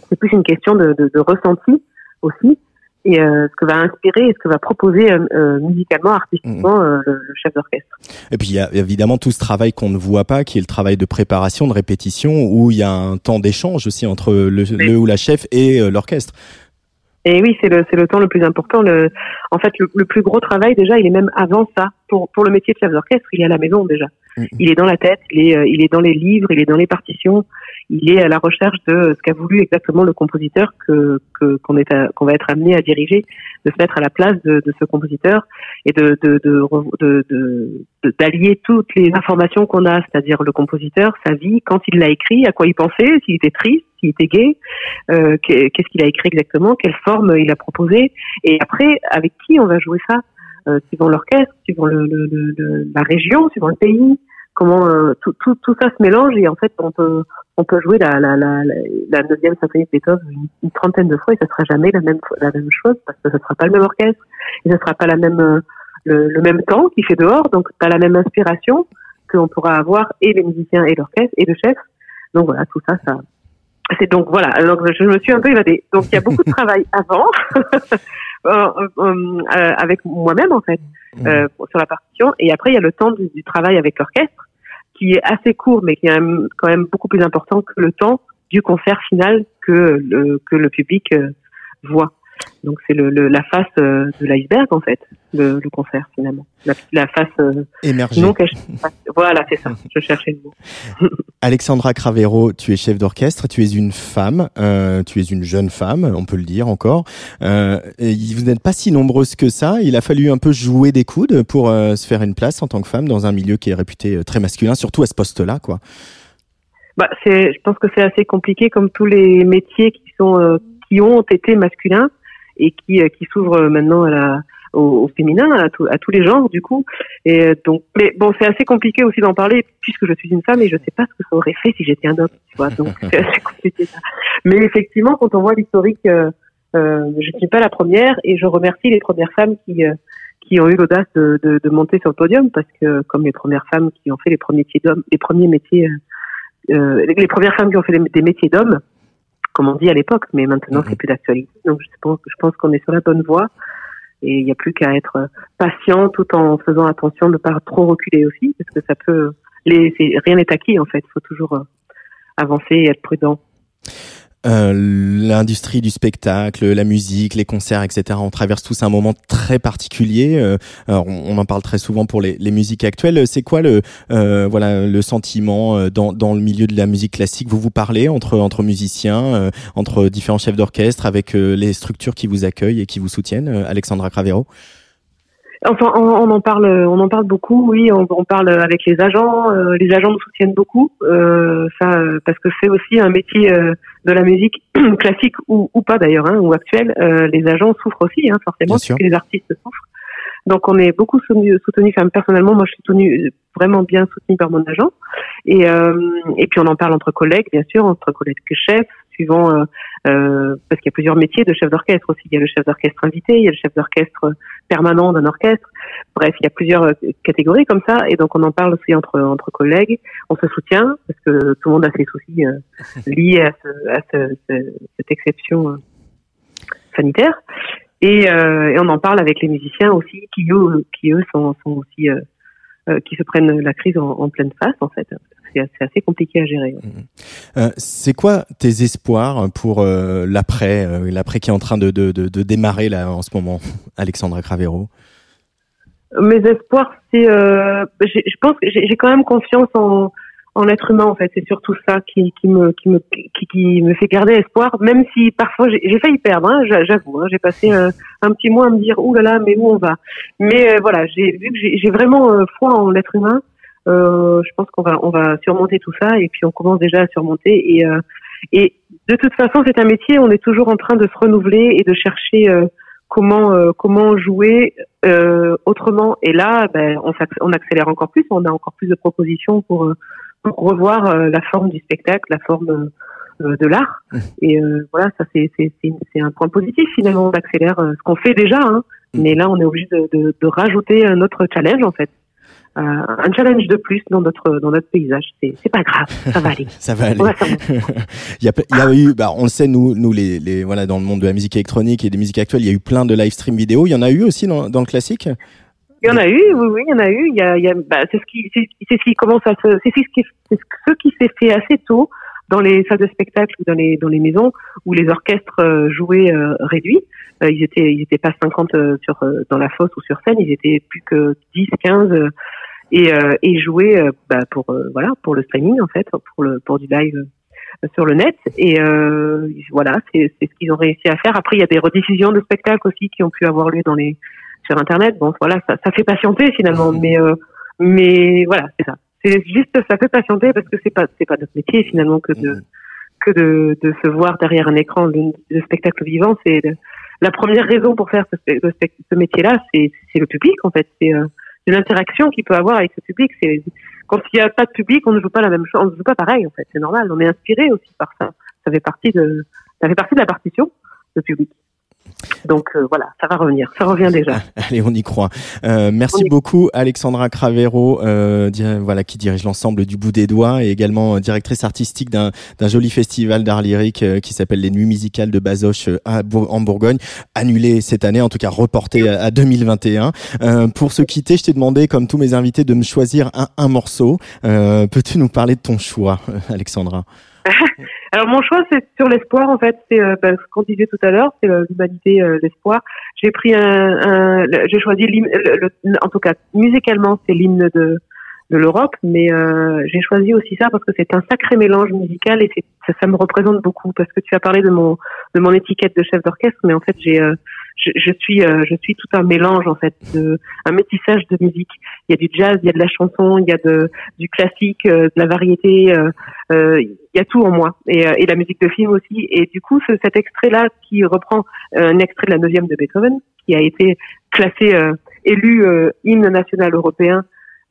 C'est plus une question de, de, de ressenti aussi. Et euh, ce que va inspirer et ce que va proposer euh, euh, musicalement, artistiquement euh, le, le chef d'orchestre. Et puis il y a évidemment tout ce travail qu'on ne voit pas, qui est le travail de préparation, de répétition, où il y a un temps d'échange aussi entre le, le ou la chef et euh, l'orchestre. Et oui, c'est le c'est le temps le plus important. Le, en fait, le, plus gros travail déjà, il est même avant ça. Pour pour le métier de chef d'orchestre, il est à la maison déjà. Il est dans la tête, il est euh, il est dans les livres, il est dans les partitions, il est à la recherche de ce qu'a voulu exactement le compositeur que qu'on qu'on va être amené à diriger, de se mettre à la place de, de ce compositeur et de de de de- de- d'allier toutes les informations qu'on a, c'est-à-dire le compositeur, sa vie, quand il l'a écrit, à quoi il pensait, s'il était triste, s'il était gay, euh, qu'est- qu'est-ce qu'il a écrit exactement, quelle forme il a proposé, et après avec qui on va jouer ça, euh, suivant l'orchestre, suivant le, la région, suivant le pays, comment euh, tout, tout, tout ça se mélange et en fait on peut on peut jouer la la la neuvième symphonie de Beethoven une, trentaine de fois et ça sera jamais la même la même chose parce que ce sera pas le même orchestre et ce sera pas la même euh, le, même temps qui fait dehors donc pas la même inspiration qu'on pourra avoir et les musiciens et l'orchestre et le chef. Donc voilà tout ça ça c'est donc voilà. Alors je me suis un peu évadée. Donc il y a beaucoup de travail avant euh, euh, euh, avec moi-même en fait euh, sur la partition. Et après il y a le temps du, du travail avec l'orchestre qui est assez court mais qui est quand même, beaucoup plus important que le temps du concert final que le, que le public voit donc c'est le, le, la face euh, de l'iceberg en fait le, le concert finalement la, la face euh, Émergée. non cachée voilà c'est ça je cherchais le mot Alexandra Cravero, tu es chef d'orchestre, tu es une femme, euh, tu es une jeune femme, on peut le dire encore. Euh, et vous n'êtes pas si nombreuses que ça. Il a fallu un peu jouer des coudes pour euh, se faire une place en tant que femme dans un milieu qui est réputé très masculin, surtout à ce poste-là, quoi. bah, c'est, je pense que c'est assez compliqué comme tous les métiers qui sont euh, qui ont été masculins et qui euh, qui s'ouvrent maintenant à la au, au féminin, à, tout- à tous les genres du coup. Et euh, donc, mais bon, c'est assez compliqué aussi d'en parler puisque je suis une femme et je sais pas ce que ça aurait fait si j'étais un homme, tu vois. Donc c'est assez compliqué. Ça. Mais effectivement, quand on voit l'historique, euh, euh, je ne suis pas la première et je remercie les premières femmes qui euh, qui ont eu l'audace de, de, de monter sur le podium parce que comme les premières femmes qui ont fait les premiers métiers d'hommes, les premiers métiers, euh, euh, les premières femmes qui ont fait des métiers d'hommes, comme on dit à l'époque, mais maintenant c'est plus d'actualité. Donc je pense, je pense qu'on est sur la bonne voie et il n'y a plus qu'à être patient tout en faisant attention de ne pas trop reculer aussi parce que ça peut, les, rien n'est acquis en fait. Il faut toujours euh, avancer et être prudent. Euh, L'industrie du spectacle, la musique, les concerts, etc. On traverse tous un moment très particulier. Euh, alors, on, en parle très souvent pour les, les musiques actuelles. C'est quoi le euh, voilà le sentiment euh, dans, dans le milieu de la musique classique? Vous vous parlez entre entre musiciens, euh, entre différents chefs d'orchestre, avec les structures qui vous accueillent et qui vous soutiennent. Alexandra Cravero? Enfin, on, on en parle, on en parle beaucoup. Oui, on, on parle avec les agents. euh, les agents nous soutiennent beaucoup. euh, ça, euh, parce que c'est aussi un métier euh, de la musique classique ou, ou pas d'ailleurs, hein, ou actuelle. Euh, les agents souffrent aussi, hein, forcément, puisque les artistes souffrent. Donc, on est beaucoup soutenu. soutenu enfin, personnellement, moi, je suis soutenu, vraiment bien soutenu par mon agent. Et, euh, et puis, on en parle entre collègues, bien sûr, entre collègues chefs, suivant euh, parce qu'il y a plusieurs métiers de chef d'orchestre aussi. Il y a le chef d'orchestre invité, il y a le chef d'orchestre permanent d'un orchestre. Bref, il y a plusieurs euh, catégories comme ça, et donc on en parle aussi entre entre collègues. On se soutient parce que tout le monde a ses soucis euh, liés à, ce, à ce- ce- cette exception euh, sanitaire. Et, euh, et on en parle avec les musiciens aussi, qui eux, qui eux sont, sont aussi qui se prennent la crise en, en pleine face en fait. C'est assez, compliqué à gérer. Euh, c'est quoi tes espoirs pour euh, l'après, euh, l'après qui est en train de, de, de, de démarrer là en ce moment, Alexandra Cravero Mes espoirs, c'est, je pense que j'ai quand même confiance en, en l'être humain en fait. C'est surtout ça qui, qui me qui me qui, qui me fait garder espoir, même si parfois j'ai failli perdre. Hein, j'a- J'avoue, hein, j'ai passé un petit mois à me dire ouh là là, mais où on va? Mais euh, voilà, j'ai vu que j'ai j'ai vraiment euh, foi en l'être humain. Euh, je pense qu'on va on va surmonter tout ça et puis on commence déjà à surmonter et euh, et de toute façon c'est un métier. On est toujours en train de se renouveler et de chercher. euh, comment euh, comment jouer euh, autrement. Et là, ben, on, on accélère encore plus, on a encore plus de propositions pour, pour revoir euh, la forme du spectacle, la forme euh, de l'art. Et euh, voilà, ça c'est un point positif finalement. On accélère ce qu'on fait déjà, hein. mais là on est obligé de, de, de rajouter un autre challenge en fait. Euh, un challenge de plus dans notre dans notre paysage. C'est c'est pas grave, ça va aller. Ça va aller. On va s'en- il y a, il y a eu, bah, on le sait, nous, nous les, les, voilà, dans le monde de la musique électronique et des musiques actuelles, il y a eu plein de live stream vidéo. Il y en a eu aussi dans, dans le classique? Il y en a eu, oui, oui, il y en a eu. Il y a, il y a, bah, c'est ce qui, c'est c'est ce qui commence à se, c'est ce qui, c'est ce qui s'est fait assez tôt dans les salles de spectacle ou dans les dans les maisons où les orchestres euh, jouaient euh, réduits. Euh, ils étaient, ils étaient pas 50 euh, sur euh, dans la fosse ou sur scène. Ils étaient plus que 10, 15 euh, et euh, et jouaient bah, pour euh, voilà pour le streaming en fait, pour le pour du live sur le net. Et euh, voilà c'est c'est ce qu'ils ont réussi à faire. Après il y a des rediffusions de spectacles aussi qui ont pu avoir lieu dans les sur internet. Bon voilà ça, ça fait patienter finalement. Mais euh, mais voilà c'est ça c'est juste ça fait patienter parce que c'est pas c'est pas notre métier finalement que de que de, de se voir derrière un écran de, de spectacle vivant. C'est la première raison pour faire ce, ce ce métier-là c'est c'est le public en fait. C'est euh, l'interaction qu'il peut avoir avec ce public. C'est quand il n'y a pas de public on ne joue pas la même chose on ne joue pas pareil en fait. C'est normal. On est inspiré aussi par ça. Ça fait partie de ça fait partie de la partition le public donc euh, voilà ça va revenir ça revient déjà Allez, on y croit. Euh, merci beaucoup, Alexandra Cravero, euh, voilà, qui dirige l'ensemble du bout des doigts et également euh, directrice artistique d'un joli festival d'art lyrique euh, qui s'appelle les Nuits musicales de Bazoches euh, à Bour- en Bourgogne, annulé cette année, en tout cas reporté à, à 2021. Euh, pour se quitter, je t'ai demandé, comme tous mes invités, de me choisir un, un morceau. Euh, Peux-tu nous parler de ton choix, Alexandra? Alors mon choix c'est sur l'espoir en fait, c'est euh, bah, ce qu'on disait tout à l'heure, c'est euh, l'humanité, euh, l'espoir. J'ai pris un, un j'ai choisi l'hymne, le- le- en tout cas musicalement c'est l'hymne de de l'Europe, mais euh, j'ai choisi aussi ça parce que c'est un sacré mélange musical et ça, ça me représente beaucoup parce que tu as parlé de mon de mon étiquette de chef d'orchestre, mais en fait j'ai euh, je, je suis euh, je suis tout un mélange en fait, de, un métissage de musique. Il y a du jazz, il y a de la chanson, il y a de du classique, euh, de la variété. euh, euh, il y a tout en moi et, et la musique de film aussi. Et du coup, ce- cet extrait-là qui reprend un extrait de la neuvième de Beethoven, qui a été classé élu hymne national européen.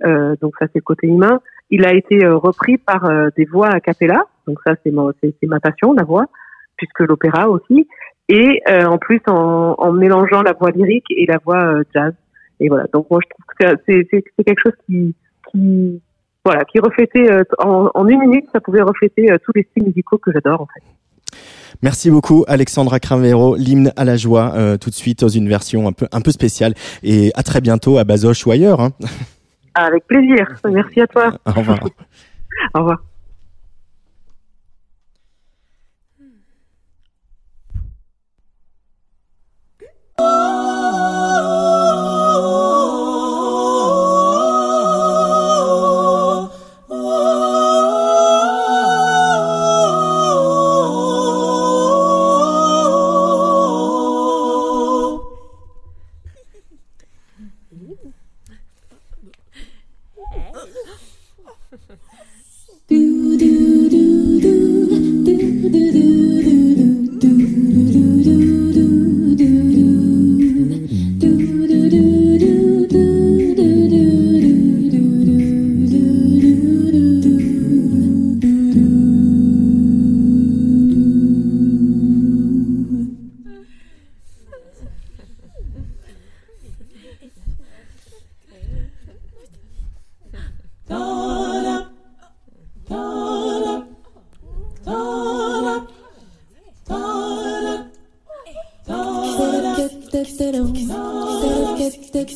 donc ça c'est le côté humain. Il a été repris par des voix a cappella. Donc ça c'est c'est c'est ma passion la voix, puisque l'opéra aussi. Et euh, en plus en, en mélangeant la voix lyrique et la voix euh, jazz. Et voilà. Donc moi je trouve que c'est quelque chose qui qui voilà qui reflétait euh, en, en une minute ça pouvait refléter euh, tous les styles musicaux que j'adore en fait. Merci beaucoup Alexandra Cravero, l'hymne à la joie, euh, tout de suite dans une version un peu un peu spéciale. Et à très bientôt à Bazoche ou ailleurs. Hein. Avec plaisir. Merci à toi. Au revoir. Au revoir. 我。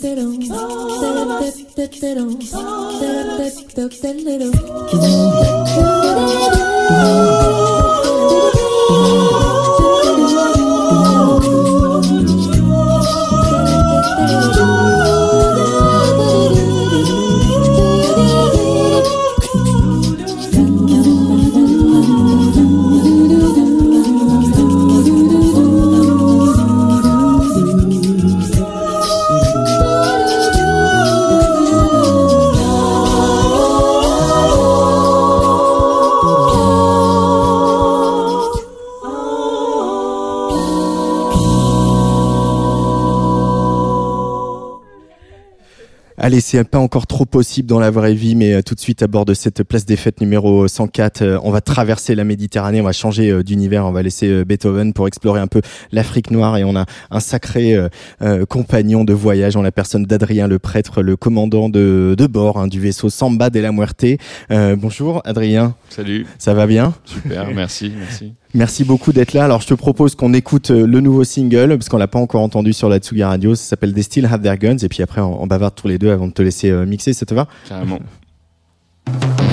Allez, c'est pas encore trop possible dans la vraie vie, mais euh, tout de suite à bord de cette place des fêtes numéro 104, euh, on va traverser la Méditerranée, on va changer euh, d'univers, on va laisser Beethoven pour explorer un peu l'Afrique noire et on a un sacré euh, compagnon de voyage en la personne d'Adrien le prêtre, le commandant de, de bord hein, du vaisseau Samba de la Muerte. Euh, bonjour Adrien. Salut. Ça va bien? Super, merci, merci. Merci beaucoup d'être là. Alors, je te propose qu'on écoute le nouveau single, parce qu'on l'a pas encore entendu sur la Tsugi Radio. Ça s'appelle They Still Have Their Guns. Et puis après, on, on bavarde tous les deux avant de te laisser euh, mixer. Ça te va? Carrément.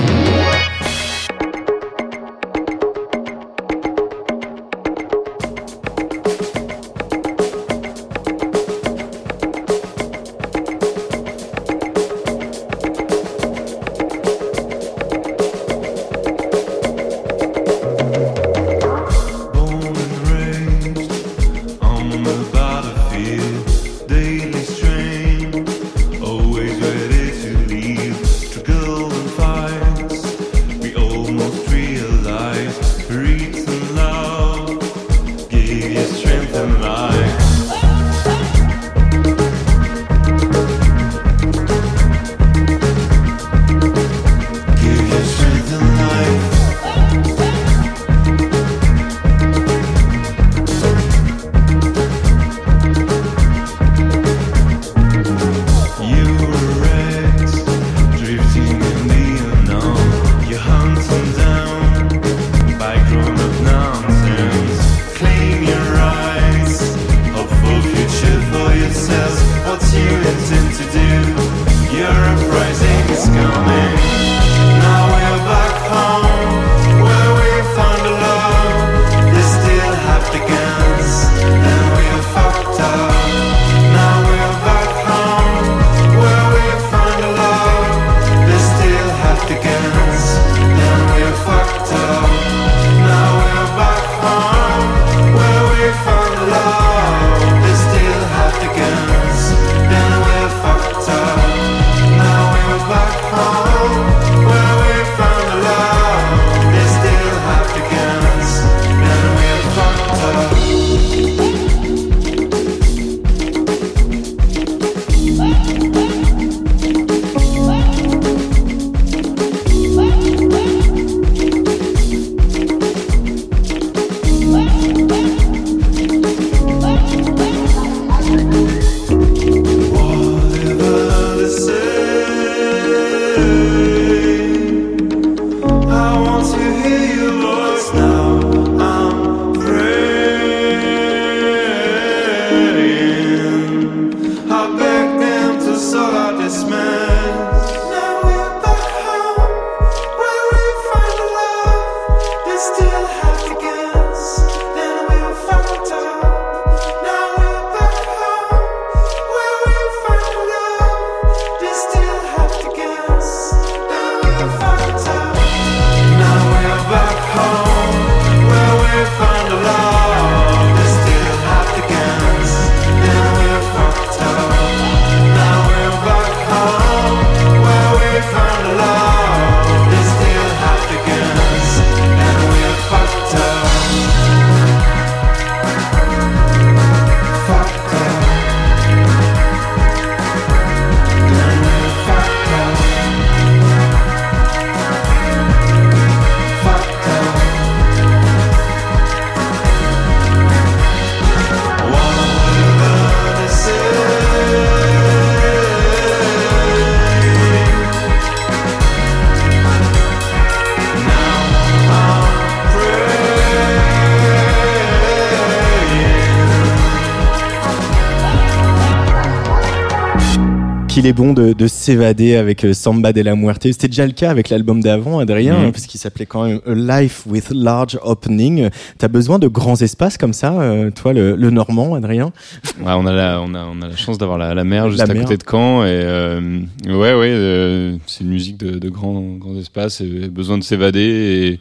qu'il est bon de, de s'évader avec euh, Samba de la Muerte. C'était déjà le cas avec l'album d'avant, Adrien, parce qu'il s'appelait quand même A Life with Large Opening. T'as besoin de grands espaces comme ça, euh, toi, le, le Normand, Adrien? Ouais, on a la, on a, on a la chance d'avoir la, la mer juste La à mer. côté de Caen et euh, ouais, ouais, euh, c'est une musique de, de grands, grands espaces et besoin de s'évader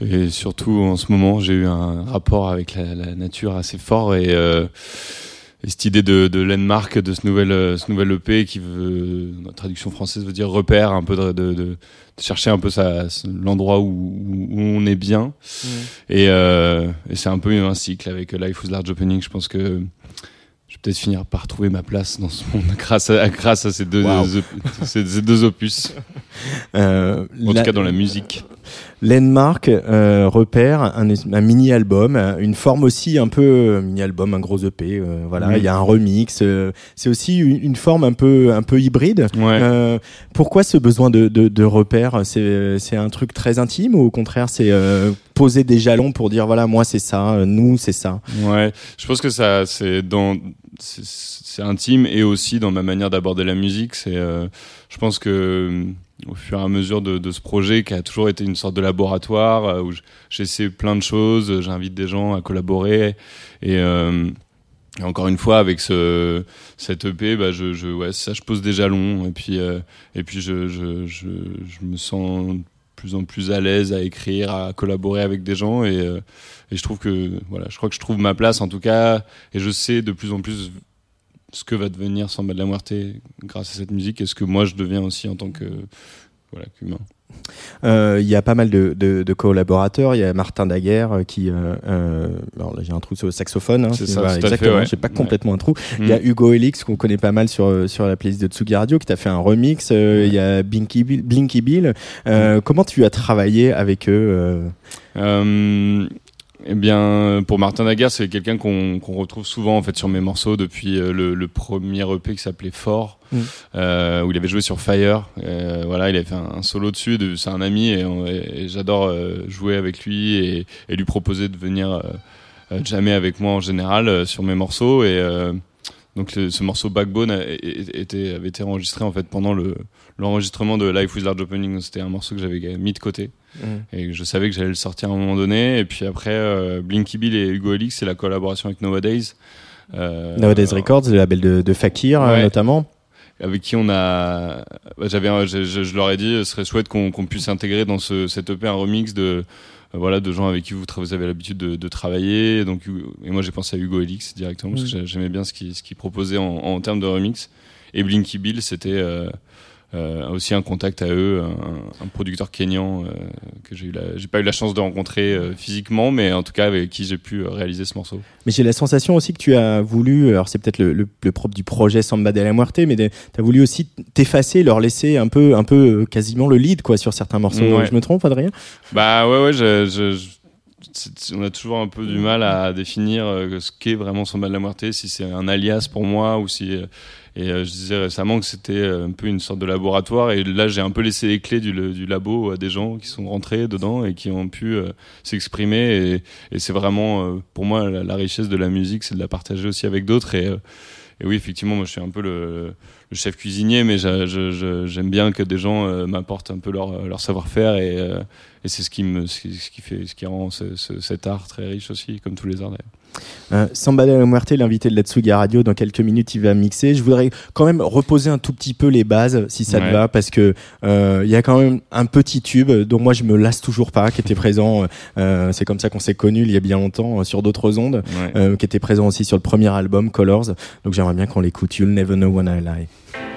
et, et surtout en ce moment j'ai eu un rapport avec la, la nature assez fort et, euh, et cette idée de, de landmark de ce nouvel, euh, ce nouvel EP qui veut, la traduction française veut dire repère, un peu de, de, de- de chercher un peu l'endroit où, on est bien. Et, euh, et c'est un peu un cycle avec Life with Large Opening. Je pense que je vais peut-être finir par trouver ma place dans ce monde grâce à, grâce à ces deux, Wow. ces, ces deux opus. Euh, en la- tout cas dans la musique. Landmark euh, repère un, un mini-album, euh, une forme aussi un peu mini-album, un gros EP. euh, voilà, il y a un remix. c'est aussi une, une forme un peu un peu hybride. Ouais. Pourquoi ce besoin de, de, de repère? C'est un truc très intime ou au contraire c'est poser des jalons pour dire voilà moi c'est ça, nous c'est ça? Ouais, je pense que ça, c'est dans, c'est- intime et aussi dans ma manière d'aborder la musique. C'est, je pense que au fur et à mesure de, ce projet qui a toujours été une sorte de laboratoire euh, où j'essaie plein de choses, j'invite des gens à collaborer. Et, euh, encore une fois avec ce cette EP, bah je, ouais ça, je pose des jalons. Et puis euh, et puis je, je je me sens de plus en plus à l'aise à écrire, à collaborer avec des gens. Et et je trouve que voilà, je crois que je trouve ma place en tout cas. Et je sais de plus en plus ce que va devenir Samba de la Muerte grâce à cette musique et ce que moi je deviens aussi en tant que voilà qu'humain. Euh, Il y a pas mal de, de, de collaborateurs. Il y a Martin Daguerre euh, qui, euh, euh, alors là j'ai un trou sur le saxophone. Hein, C'est ça, fait, exactement. ouais. J'ai pas Ouais. complètement un trou. Il y a Mm. Hugo Elix qu'on connaît pas mal sur sur la playlist de Tsugi Radio qui t'a fait un remix. Il y a Blinky Bill. Blinky Bill. Euh, Comment tu as travaillé avec eux eh bien, pour Martin Daguerre, c'est quelqu'un qu'on qu'on retrouve souvent en fait sur mes morceaux depuis euh, le, le premier EP qui s'appelait Fort, Mm. euh, où il avait joué sur Fire. Euh, voilà, il avait fait un, un solo dessus. de- C'est un ami et, j'adore euh, jouer avec lui et, et lui proposer de venir euh, euh, jammer avec moi en général euh, sur mes morceaux. Et euh, donc le- ce morceau Backbone a- a- était, avait été enregistré en fait pendant le l'enregistrement de Life with Large Opening. C'était un morceau que j'avais mis de côté Mm. et je savais que j'allais le sortir à un moment donné. Et puis après, euh, Blinky Bill et Hugo Elix, c'est la collaboration avec Nowadays. Euh, Nowadays Records, le label de, de Fakir euh, Ouais. notamment. avec qui on a bah, j'avais je, je- je leur ai dit ce serait chouette qu'on puisse intégrer dans ce cet EP un remix de euh, voilà de gens avec qui vous, avez l'habitude de, de travailler donc et moi j'ai pensé à Hugo Elix directement parce que Mm. j'a- j'aimais bien ce qu'il ce qu'il proposait en, en termes de remix et Blinky Bill c'était euh, euh, aussi un contact à eux un, un producteur kényan euh, que j'ai eu la j'ai pas eu la chance de rencontrer euh, physiquement mais en tout cas avec qui j'ai pu euh, réaliser ce morceau Mais j'ai la sensation aussi que tu as voulu, alors c'est peut-être le, le, le propre du projet Samba de la Muerte, mais tu as voulu aussi t'effacer, leur laisser un peu, un peu euh, quasiment le lead quoi sur certains morceaux. Ouais. Je me trompe, Adrien? Bah ouais, ouais, je, je- je- on a toujours un peu du mal à définir euh, ce qu'est vraiment Samba de la si c'est un alias pour moi ou si. euh, Et euh, je disais récemment que c'était un peu une sorte de laboratoire. Et là, j'ai un peu laissé les clés du, du labo à des gens qui sont rentrés dedans et qui ont pu s'exprimer. Et, c'est vraiment, pour moi, la, richesse de la musique, c'est de la partager aussi avec d'autres. Et, et oui, effectivement, moi, je suis un peu le chef cuisinier, mais j'aime bien que des gens euh, m'apportent un peu leur, leur savoir-faire. Et, euh, et c'est ce qui me, ce qui, fait, ce qui rend ce- ce- cet art très riche aussi, comme tous les arts d'ailleurs. Euh, Samba de la Muerte, l'invité de la Tsuga Radio, dans quelques minutes, il va mixer. Je voudrais quand même reposer un tout petit peu les bases, si ça te va, parce que euh, il y a quand même un petit tube dont moi je me lasse toujours pas, qui était présent. euh, c'est comme ça qu'on s'est connus il y a bien longtemps euh, sur d'autres ondes, Ouais. euh, qui était présent aussi sur le premier album Colors. Donc j'aimerais bien qu'on l'écoute. You'll never know when I lie.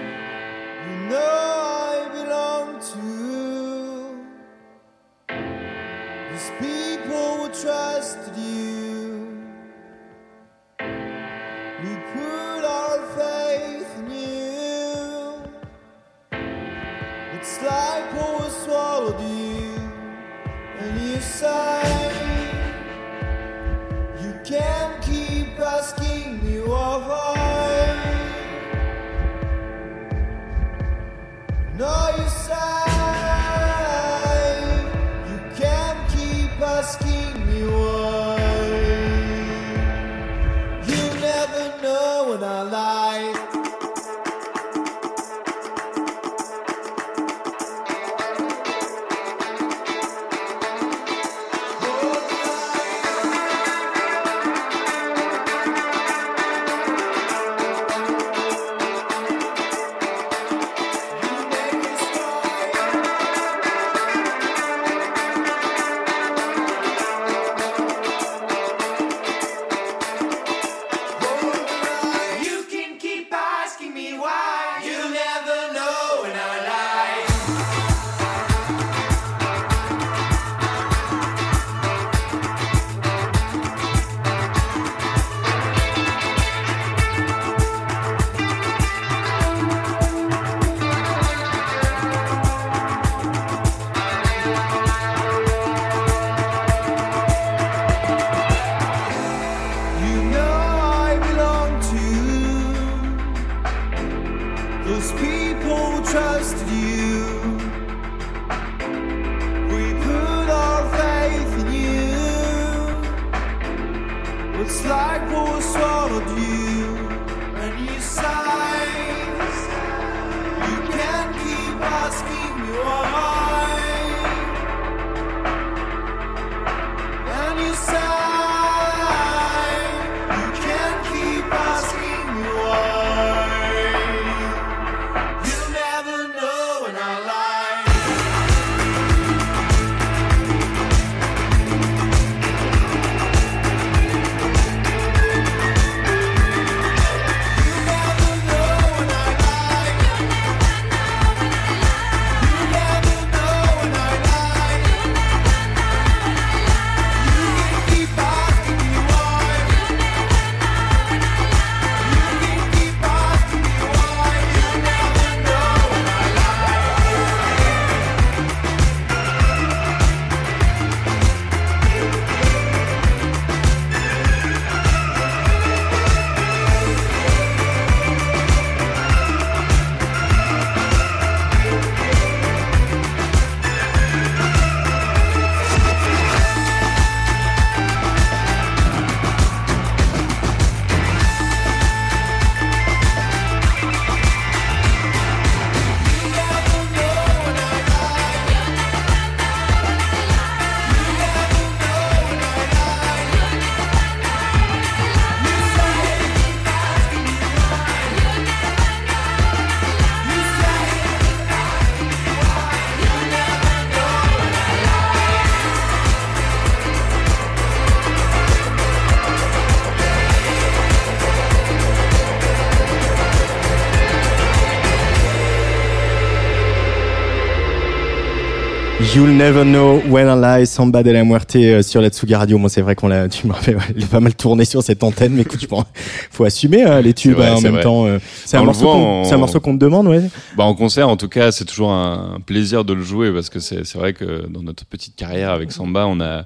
You'll Never Know When I Lie, Samba de la Muerte euh, sur la Tsugi Radio. Moi, c'est vrai qu'on l'a, tu m'as fait, ouais, pas mal tourné sur cette antenne, mais écoute, je pense, faut assumer hein, les tubes vrai, hein, en même vrai. temps. euh, c'est un morceau qu'on, en- c'est un morceau qu'on te demande, ouais. Bah en concert, en tout cas, c'est toujours un plaisir de le jouer parce que c'est c'est vrai que dans notre petite carrière avec Samba, on a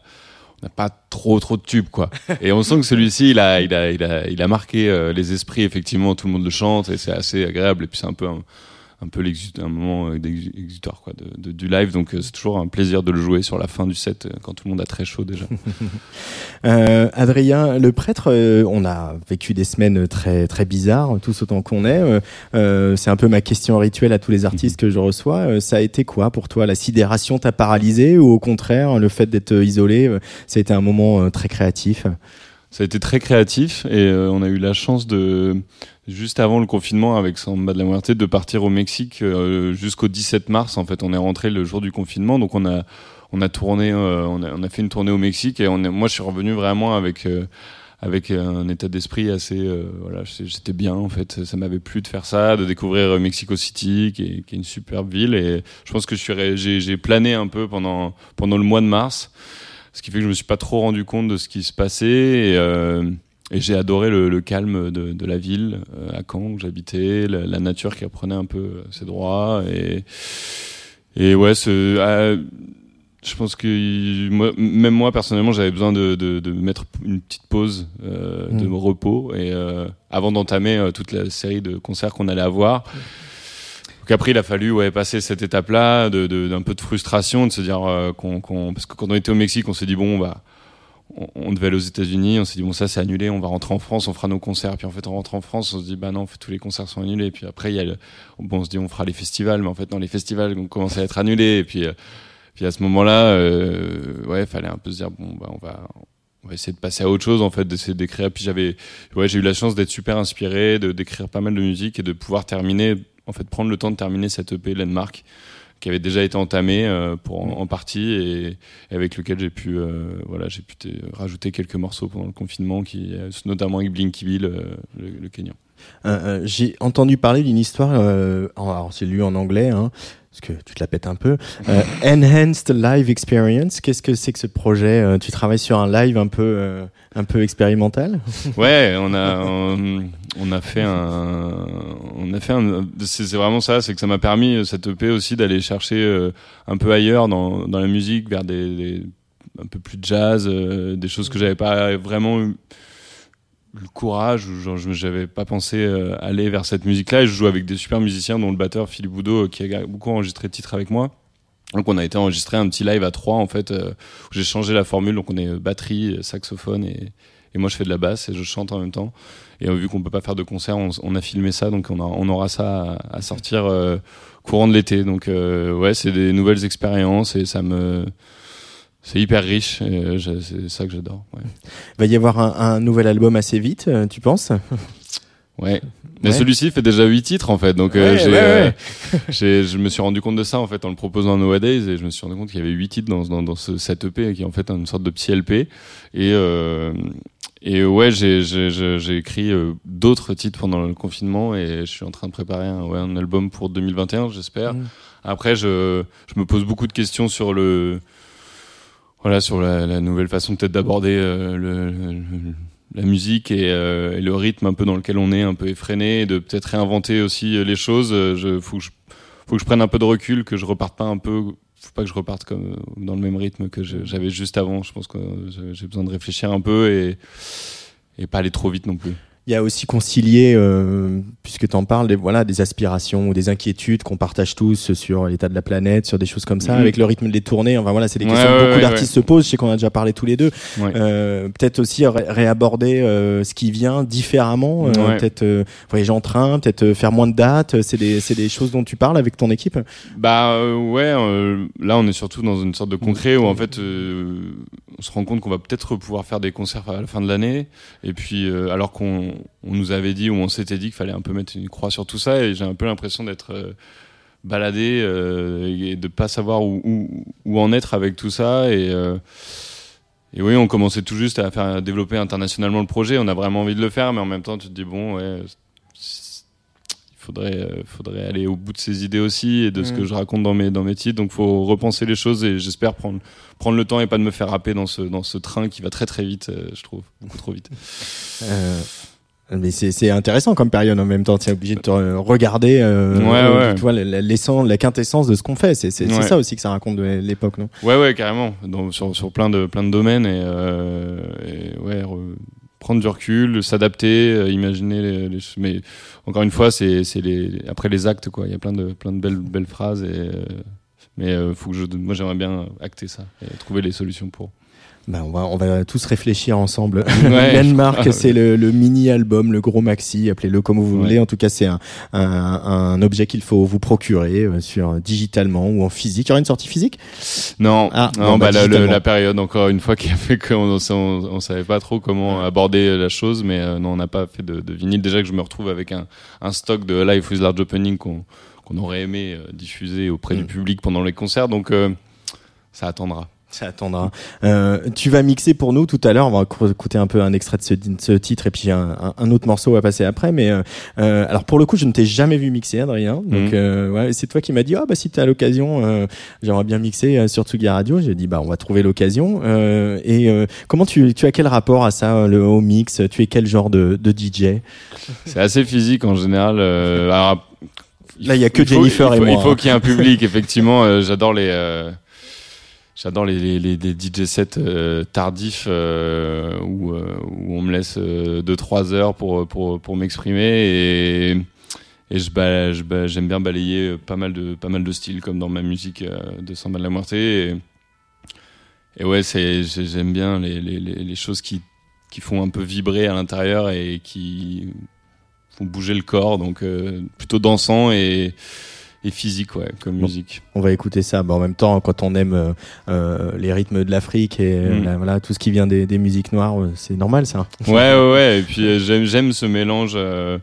on n'a pas trop trop de tubes quoi. Et on sent que celui-ci, il a il a il a il a marqué euh, les esprits effectivement. Tout le monde le chante et c'est assez agréable. Et puis c'est un peu un, un peu un moment euh, d'exutoire quoi de, de- du live. Donc euh, c'est toujours un plaisir de le jouer sur la fin du set euh, quand tout le monde a très chaud déjà. Euh, Adrien, le prêtre, euh, on a vécu des semaines très très bizarres, tous autant qu'on est. Euh, c'est un peu ma question rituelle à tous les artistes que je reçois. Ça a été quoi pour toi? La sidération t'a paralysé ou au contraire le fait d'être isolé, ça a été un moment très créatif? Ça a été très créatif et euh, on a eu la chance de juste avant le confinement avec Samba de la Muerte de partir au Mexique euh, jusqu'au 17 mars. En fait, on est rentré le jour du confinement, donc on a on a tourné, euh, on, a, on a fait une tournée au Mexique et on est, moi je suis revenu vraiment avec euh, avec un état d'esprit assez euh, voilà j'étais bien en fait ça m'avait plu de faire ça de découvrir euh, Mexico City qui est, qui est une superbe ville et je pense que je suis j'ai plané un peu pendant pendant le mois de mars ce qui fait que je me suis pas trop rendu compte de ce qui se passait et, euh, et j'ai adoré le, le calme de, de la ville euh, à Caen où j'habitais la, la nature qui reprenait un peu euh, ses droits. Et et ouais ce euh, je pense que moi, même moi personnellement j'avais besoin de, de, de mettre une petite pause euh, de Mm. repos. Et euh, avant d'entamer euh, toute la série de concerts qu'on allait avoir. Donc après, il a fallu ouais, passer cette étape-là de- de- d'un peu de frustration, de se dire euh, qu'on, qu'on- parce que quand on était au Mexique, on s'est dit bon, bah, on, on devait aller aux États-Unis, on s'est dit bon, ça c'est annulé, on va rentrer en France, on fera nos concerts. Puis en fait, on rentre en France, on se dit bah non, tous les concerts sont annulés. Puis après, il y a le, bon, on se dit on fera les festivals, mais en fait, non, les festivals ont commencé à être annulés. Et puis, euh, puis à ce moment-là, euh, ouais, fallait un peu se dire bon, bah, on va. On va essayer de passer à autre chose en fait, d'essayer d'écrire. Puis j'avais, ouais, j'ai eu la chance d'être super inspiré, de d'écrire pas mal de musique et de pouvoir terminer, en fait, prendre le temps de terminer cette EP Landmark qui avait déjà été entamée euh, pour en, en partie et, et avec lequel j'ai pu, euh, voilà, j'ai pu rajouter quelques morceaux pendant le confinement, qui, euh, notamment avec Blinky Bill, euh, le, le Kenyan. Euh, euh, J'ai entendu parler d'une histoire, euh, alors c'est lu en anglais, hein, parce que tu te la pètes un peu. Euh, Enhanced Live Experience, qu'est-ce que c'est que ce projet Euh, Tu travailles sur un live un peu, euh, un peu expérimental? Ouais, on a on, a fait un on a fait c'est vraiment ça, c'est que ça m'a permis cette EP aussi d'aller chercher un peu ailleurs dans dans la musique vers des, un peu plus de jazz, des choses que j'avais pas vraiment eu- le courage ou genre j'avais pas pensé euh, aller vers cette musique là et je joue avec des super musiciens dont le batteur Philippe Boudot euh, qui a beaucoup enregistré de titres avec moi. Donc on a été enregistré un petit live à trois en fait euh, où j'ai changé la formule donc on est euh, batterie saxophone et, et moi je fais de la basse et je chante en même temps. Et euh, vu qu'on peut pas faire de concert on, on a filmé ça donc on, a, on aura ça à, à sortir euh, courant de l'été. Donc euh, ouais c'est des nouvelles expériences et ça me c'est hyper riche euh, c'est ça que j'adore ouais. Va y avoir un, un nouvel album assez vite, euh, tu penses? Ouais. Mais Ouais. celui-ci fait déjà huit titres en fait, donc euh, Ouais, euh, je me suis rendu compte de ça en fait en le proposant à Nowadays et je me suis rendu compte qu'il y avait huit titres dans, dans, dans ce, cet EP qui est en fait une sorte de petit LP et euh, et ouais j'ai écrit d'autres titres pendant le confinement et je suis en train de préparer un, un album pour 2021 j'espère. Mm. Après je je me pose beaucoup de questions sur le voilà sur la, la nouvelle façon peut-être d'aborder euh, le, le- la musique et, euh, et le rythme un peu dans lequel on est un peu effréné et de peut-être réinventer aussi euh, les choses. Euh, je faut que je faut que je prenne un peu de recul que je reparte pas un peu faut pas que je reparte comme dans le même rythme que j'avais juste avant. Je pense que euh, j'ai besoin de réfléchir un peu et et pas aller trop vite non plus Il y a aussi concilié, euh, puisque tu en parles, des, voilà, des aspirations ou des inquiétudes qu'on partage tous sur l'état de la planète, sur des choses comme ça, Mhm. avec le rythme des tournées. Enfin voilà, c'est des Ouais, questions que beaucoup ouais, d'artistes se posent. Je sais qu'on a déjà parlé tous les deux. Euh, peut-être aussi ré- réaborder euh, ce qui vient différemment. euh. Peut-être euh, voyager en train, peut-être faire moins de dates. C'est des, c'est des choses dont tu parles avec ton équipe? Bah ouais, là on est surtout dans une sorte de concret où en fait on se rend compte qu'on va peut-être pouvoir faire des concerts à la fin de l'année et puis euh, alors qu'on on nous avait dit ou on s'était dit qu'il fallait un peu mettre une croix sur tout ça et j'ai un peu l'impression d'être euh, baladé euh, et de pas savoir où, où, où en être avec tout ça et euh, et oui, on commençait tout juste à faire à développer internationalement le projet. On a vraiment envie de le faire, mais en même temps, tu te dis bon, ouais, il faudrait, euh, faudrait aller au bout de ses idées aussi et de ce Mm. que je raconte dans mes dans mes titres. Donc, faut repenser les choses et j'espère prendre prendre le temps et pas de me faire happer dans ce dans ce train qui va très très vite, euh, je trouve, beaucoup trop vite. Euh, mais c'est c'est intéressant comme période en même temps. Tu es obligé de te regarder, euh, Ouais, euh, ouais. tu vois, la, la- l'essence- la quintessence de ce qu'on fait. C'est Ouais. ça aussi que ça raconte de l'époque, non? Ouais, ouais, carrément. Dans, sur, sur plein de, plein de domaines et, euh, et ouais, re- prendre du recul, s'adapter, euh, imaginer les, les Mais encore une fois, c'est, c'est les, après les actes, quoi. Il y a plein de, plein de belles, belles phrases et, mais faut que je, moi, j'aimerais bien acter ça et trouver les solutions pour. Ben, on, va, on va tous réfléchir ensemble. Ouais. Landmark, c'est le, le mini-album, le gros maxi, appelez-le comme vous Ouais. voulez. En tout cas, c'est un, un, un objet qu'il faut vous procurer euh, sur digitalement ou en physique. Il y aura une sortie physique? Non, Ah, non, non, bah, bah, la, période encore une fois qui a fait qu'on on, on, savait pas trop comment aborder la chose, mais euh, non, on n'a pas fait de, de vinyle. Déjà que je me retrouve avec un, un stock de Life with Large Opening qu'on aurait aimé euh, diffuser auprès Mm. du public pendant les concerts, donc euh, ça attendra. Ça attendra. Euh, tu vas mixer pour nous tout à l'heure. On va écou- écouter un peu un extrait de ce, de ce titre et puis un, autre morceau à passer après. Mais euh, euh, alors pour le coup, je ne t'ai jamais vu mixer, Adrien. Donc Mhm. euh, ouais, c'est toi qui m'as dit ah bah si t'as l'occasion, euh, j'aimerais bien mixer euh, sur Tsugi Radio. J'ai dit bah on va trouver l'occasion. Euh, et euh, comment tu, tu as quel rapport à ça, le au mix? Tu es quel genre de, de DJ C'est assez physique en général. euh, alors, Là, il y a que faut- Jennifer il faut, et moi, Il faut hein. qu'il y ait un public, effectivement. J'adore les. J'adore les, les, les, DJ sets euh, tardifs euh, où, euh, où on me laisse 2-3 heures pour, pour, pour m'exprimer et, et je, ba- je ba- j'aime bien balayer pas mal, de, pas mal de styles comme dans ma musique de Samba de la Muerte. Et, et ouais, c'est, j'ai- j'aime bien les, choses qui, qui font un peu vibrer à l'intérieur et qui font bouger le corps, donc plutôt dansant et, et physique, ouais, comme Bon. musique. On va écouter ça. Bah, en même temps, quand on aime euh, euh, les rythmes de l'Afrique et euh, Mm. la- voilà tout ce qui vient des, des musiques noires, c'est normal ça. Ouais, ouais, ouais. Et puis euh, j'aime, ce mélange euh,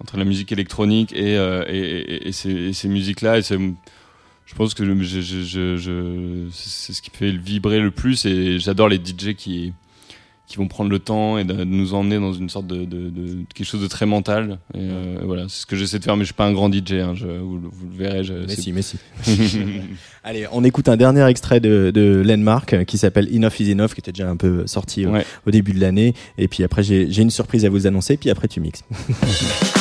entre la musique électronique et, et, ces, musiques-là. Et je pense que je, je, je, je- je- c'est ce qui fait vibrer le plus. Et j'adore les DJ qui, qui vont prendre le temps et de, de nous emmener dans une sorte de, de, de- quelque chose de très mental. Et euh, voilà, c'est ce que j'essaie de faire. Mais je suis pas un grand DJ. Hein, je, vous, vous le verrez. Je, Mais si, mais si. Allez, on écoute un dernier extrait de, de Landmark euh, qui s'appelle Enough is Enough, qui était déjà un peu sorti euh, Ouais. au début de l'année. Et puis après, j'ai j'ai une surprise à vous annoncer. Puis après, tu mixes.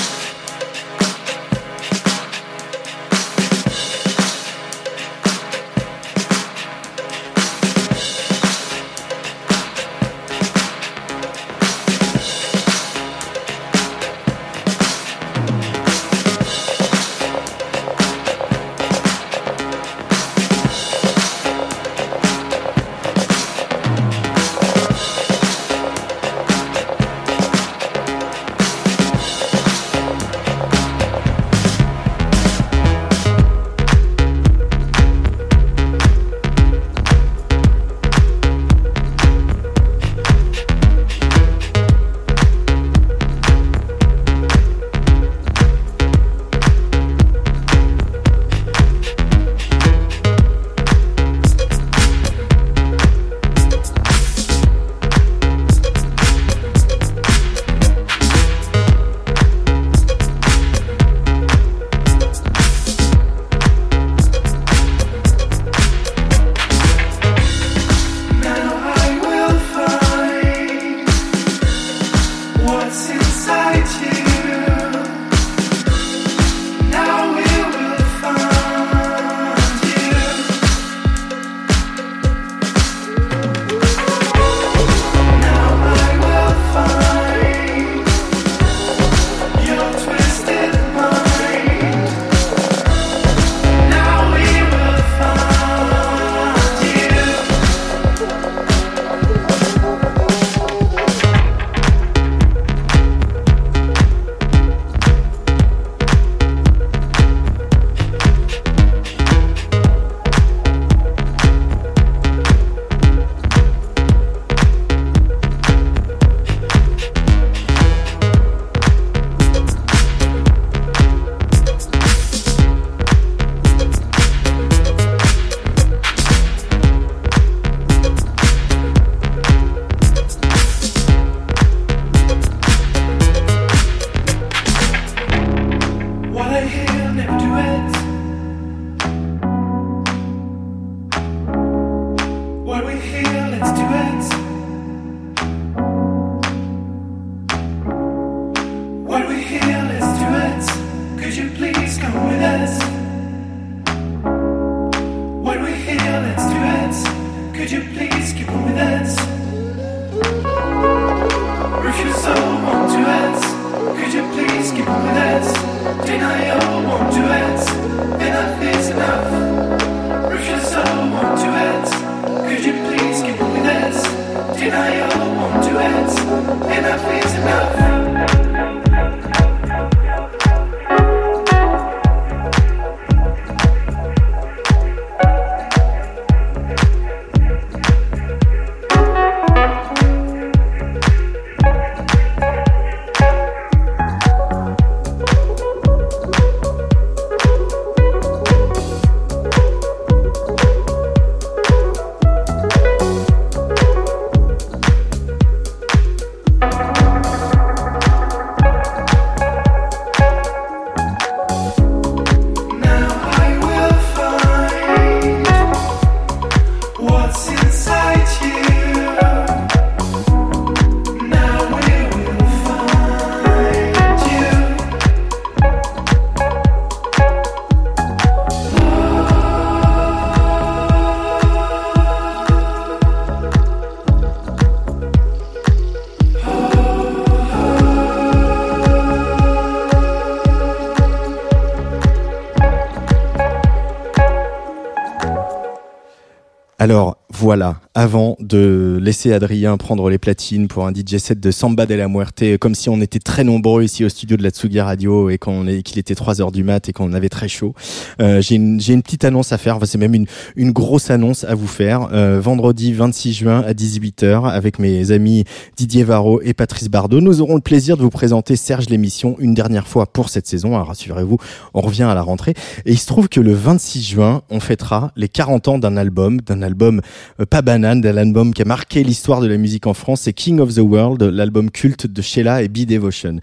Alors voilà, avant de laisser Adrien prendre les platines pour un DJ set de Samba de la Muerte, comme si on était très nombreux ici au studio de la Tsugi Radio et qu'on qu'il était 3 heures du mat et qu'on avait très chaud, euh, j'ai une, une petite annonce à faire, enfin, c'est même une, une grosse annonce à vous faire. Euh, vendredi 26 juin à 18h avec mes amis Didier Varro et Patrice Bardot, nous aurons le plaisir de vous présenter Serge l'émission une dernière fois pour cette saison. Alors rassurez-vous, on revient à la rentrée. Et il se trouve que le 26 juin, on fêtera les 40 ans d'un album, d'un album euh, pas banane, d'un album qui a marqué l'histoire de la musique en France. C'est King of the World, l'album culte de Sheila et Be Devotion.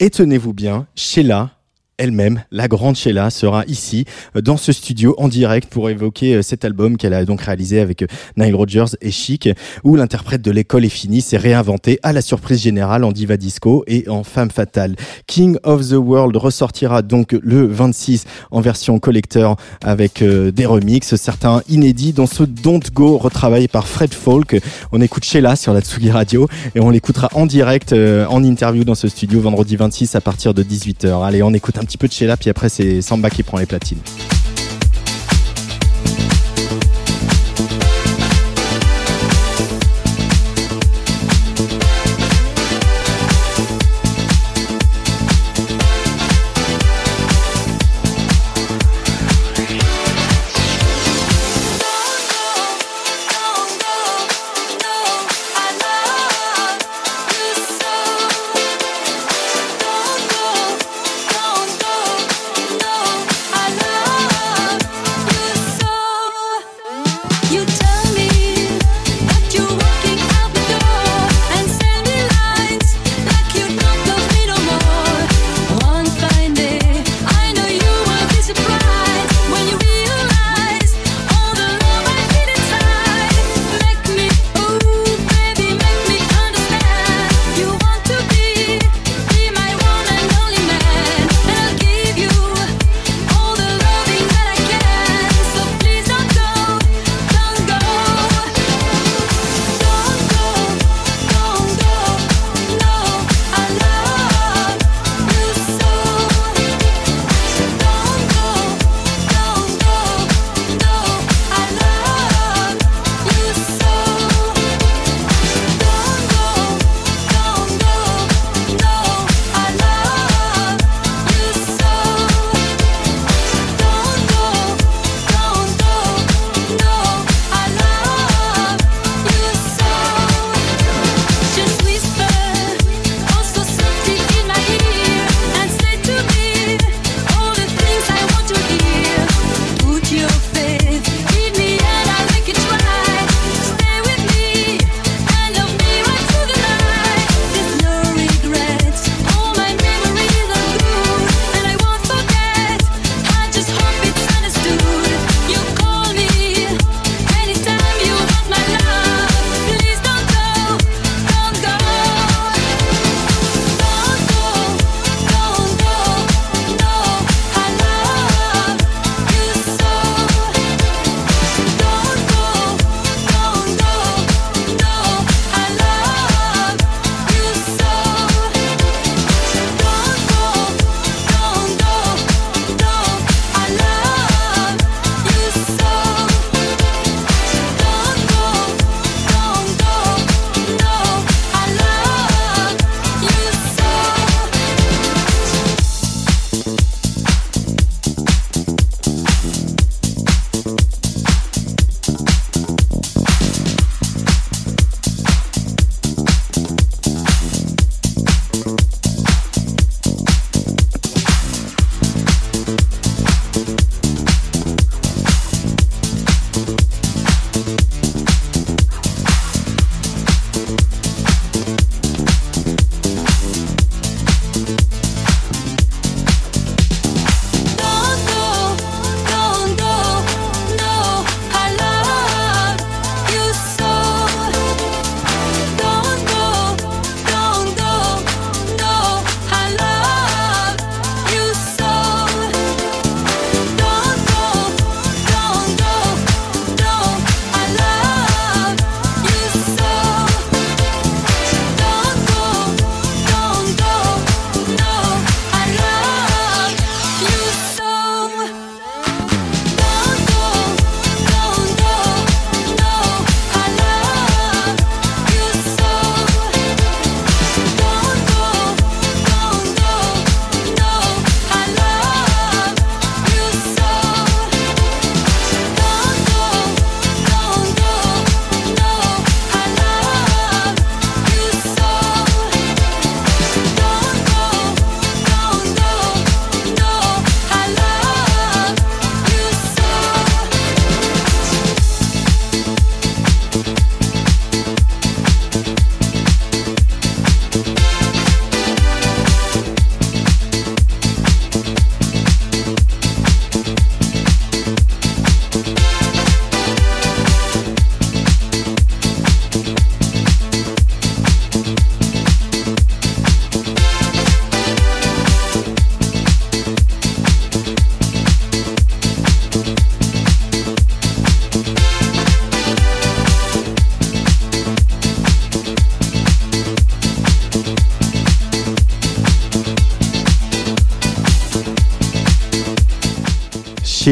Et tenez-vous bien, Sheila elle-même, la grande Sheila, sera ici, euh, dans ce studio, en direct, pour évoquer euh, cet album qu'elle a donc réalisé avec euh, Nile Rodgers et Chic, où l'interprète de l'école est fini, s'est réinventé à la surprise générale en diva disco et en femme fatale. King of the World ressortira donc le 26 en version collector avec des remixes, certains inédits, dont ce Don't Go retravaillé par Fred Folk. On écoute Sheila sur la Tsugi Radio et on l'écoutera en direct, en interview dans ce studio vendredi 26 à partir de 18h. Allez, on écoute un petit peu de Sheila, puis après c'est Samba qui prend les platines.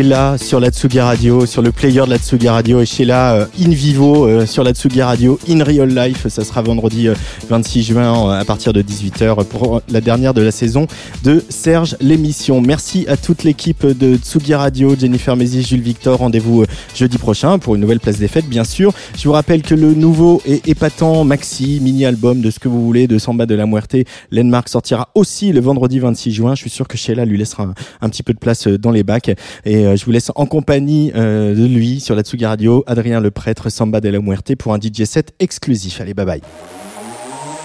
Sheila sur la Tsugi Radio, sur le player de la Tsugi Radio et Sheila euh, in vivo euh, sur la Tsugi Radio in real life. Ça sera vendredi 26 euh, juin à partir de 18h pour la dernière de la saison de Serge l'émission. Merci à toute l'équipe de Tsugi Radio, Jennifer Mézi, Jules Victor. Rendez-vous jeudi prochain pour une nouvelle place des fêtes, bien sûr. Je vous rappelle que le nouveau et épatant maxi, mini-album de ce que vous voulez de Samba de la Muerte, Landmark sortira aussi le vendredi 26 juin. Je suis sûr que Sheila lui laissera un, petit peu de place dans les bacs. Et euh, je vous laisse en compagnie euh, de lui sur la Tsugi Radio, Adrien le prêtre, Samba de la Muerte pour un DJ set exclusif. Allez, bye bye.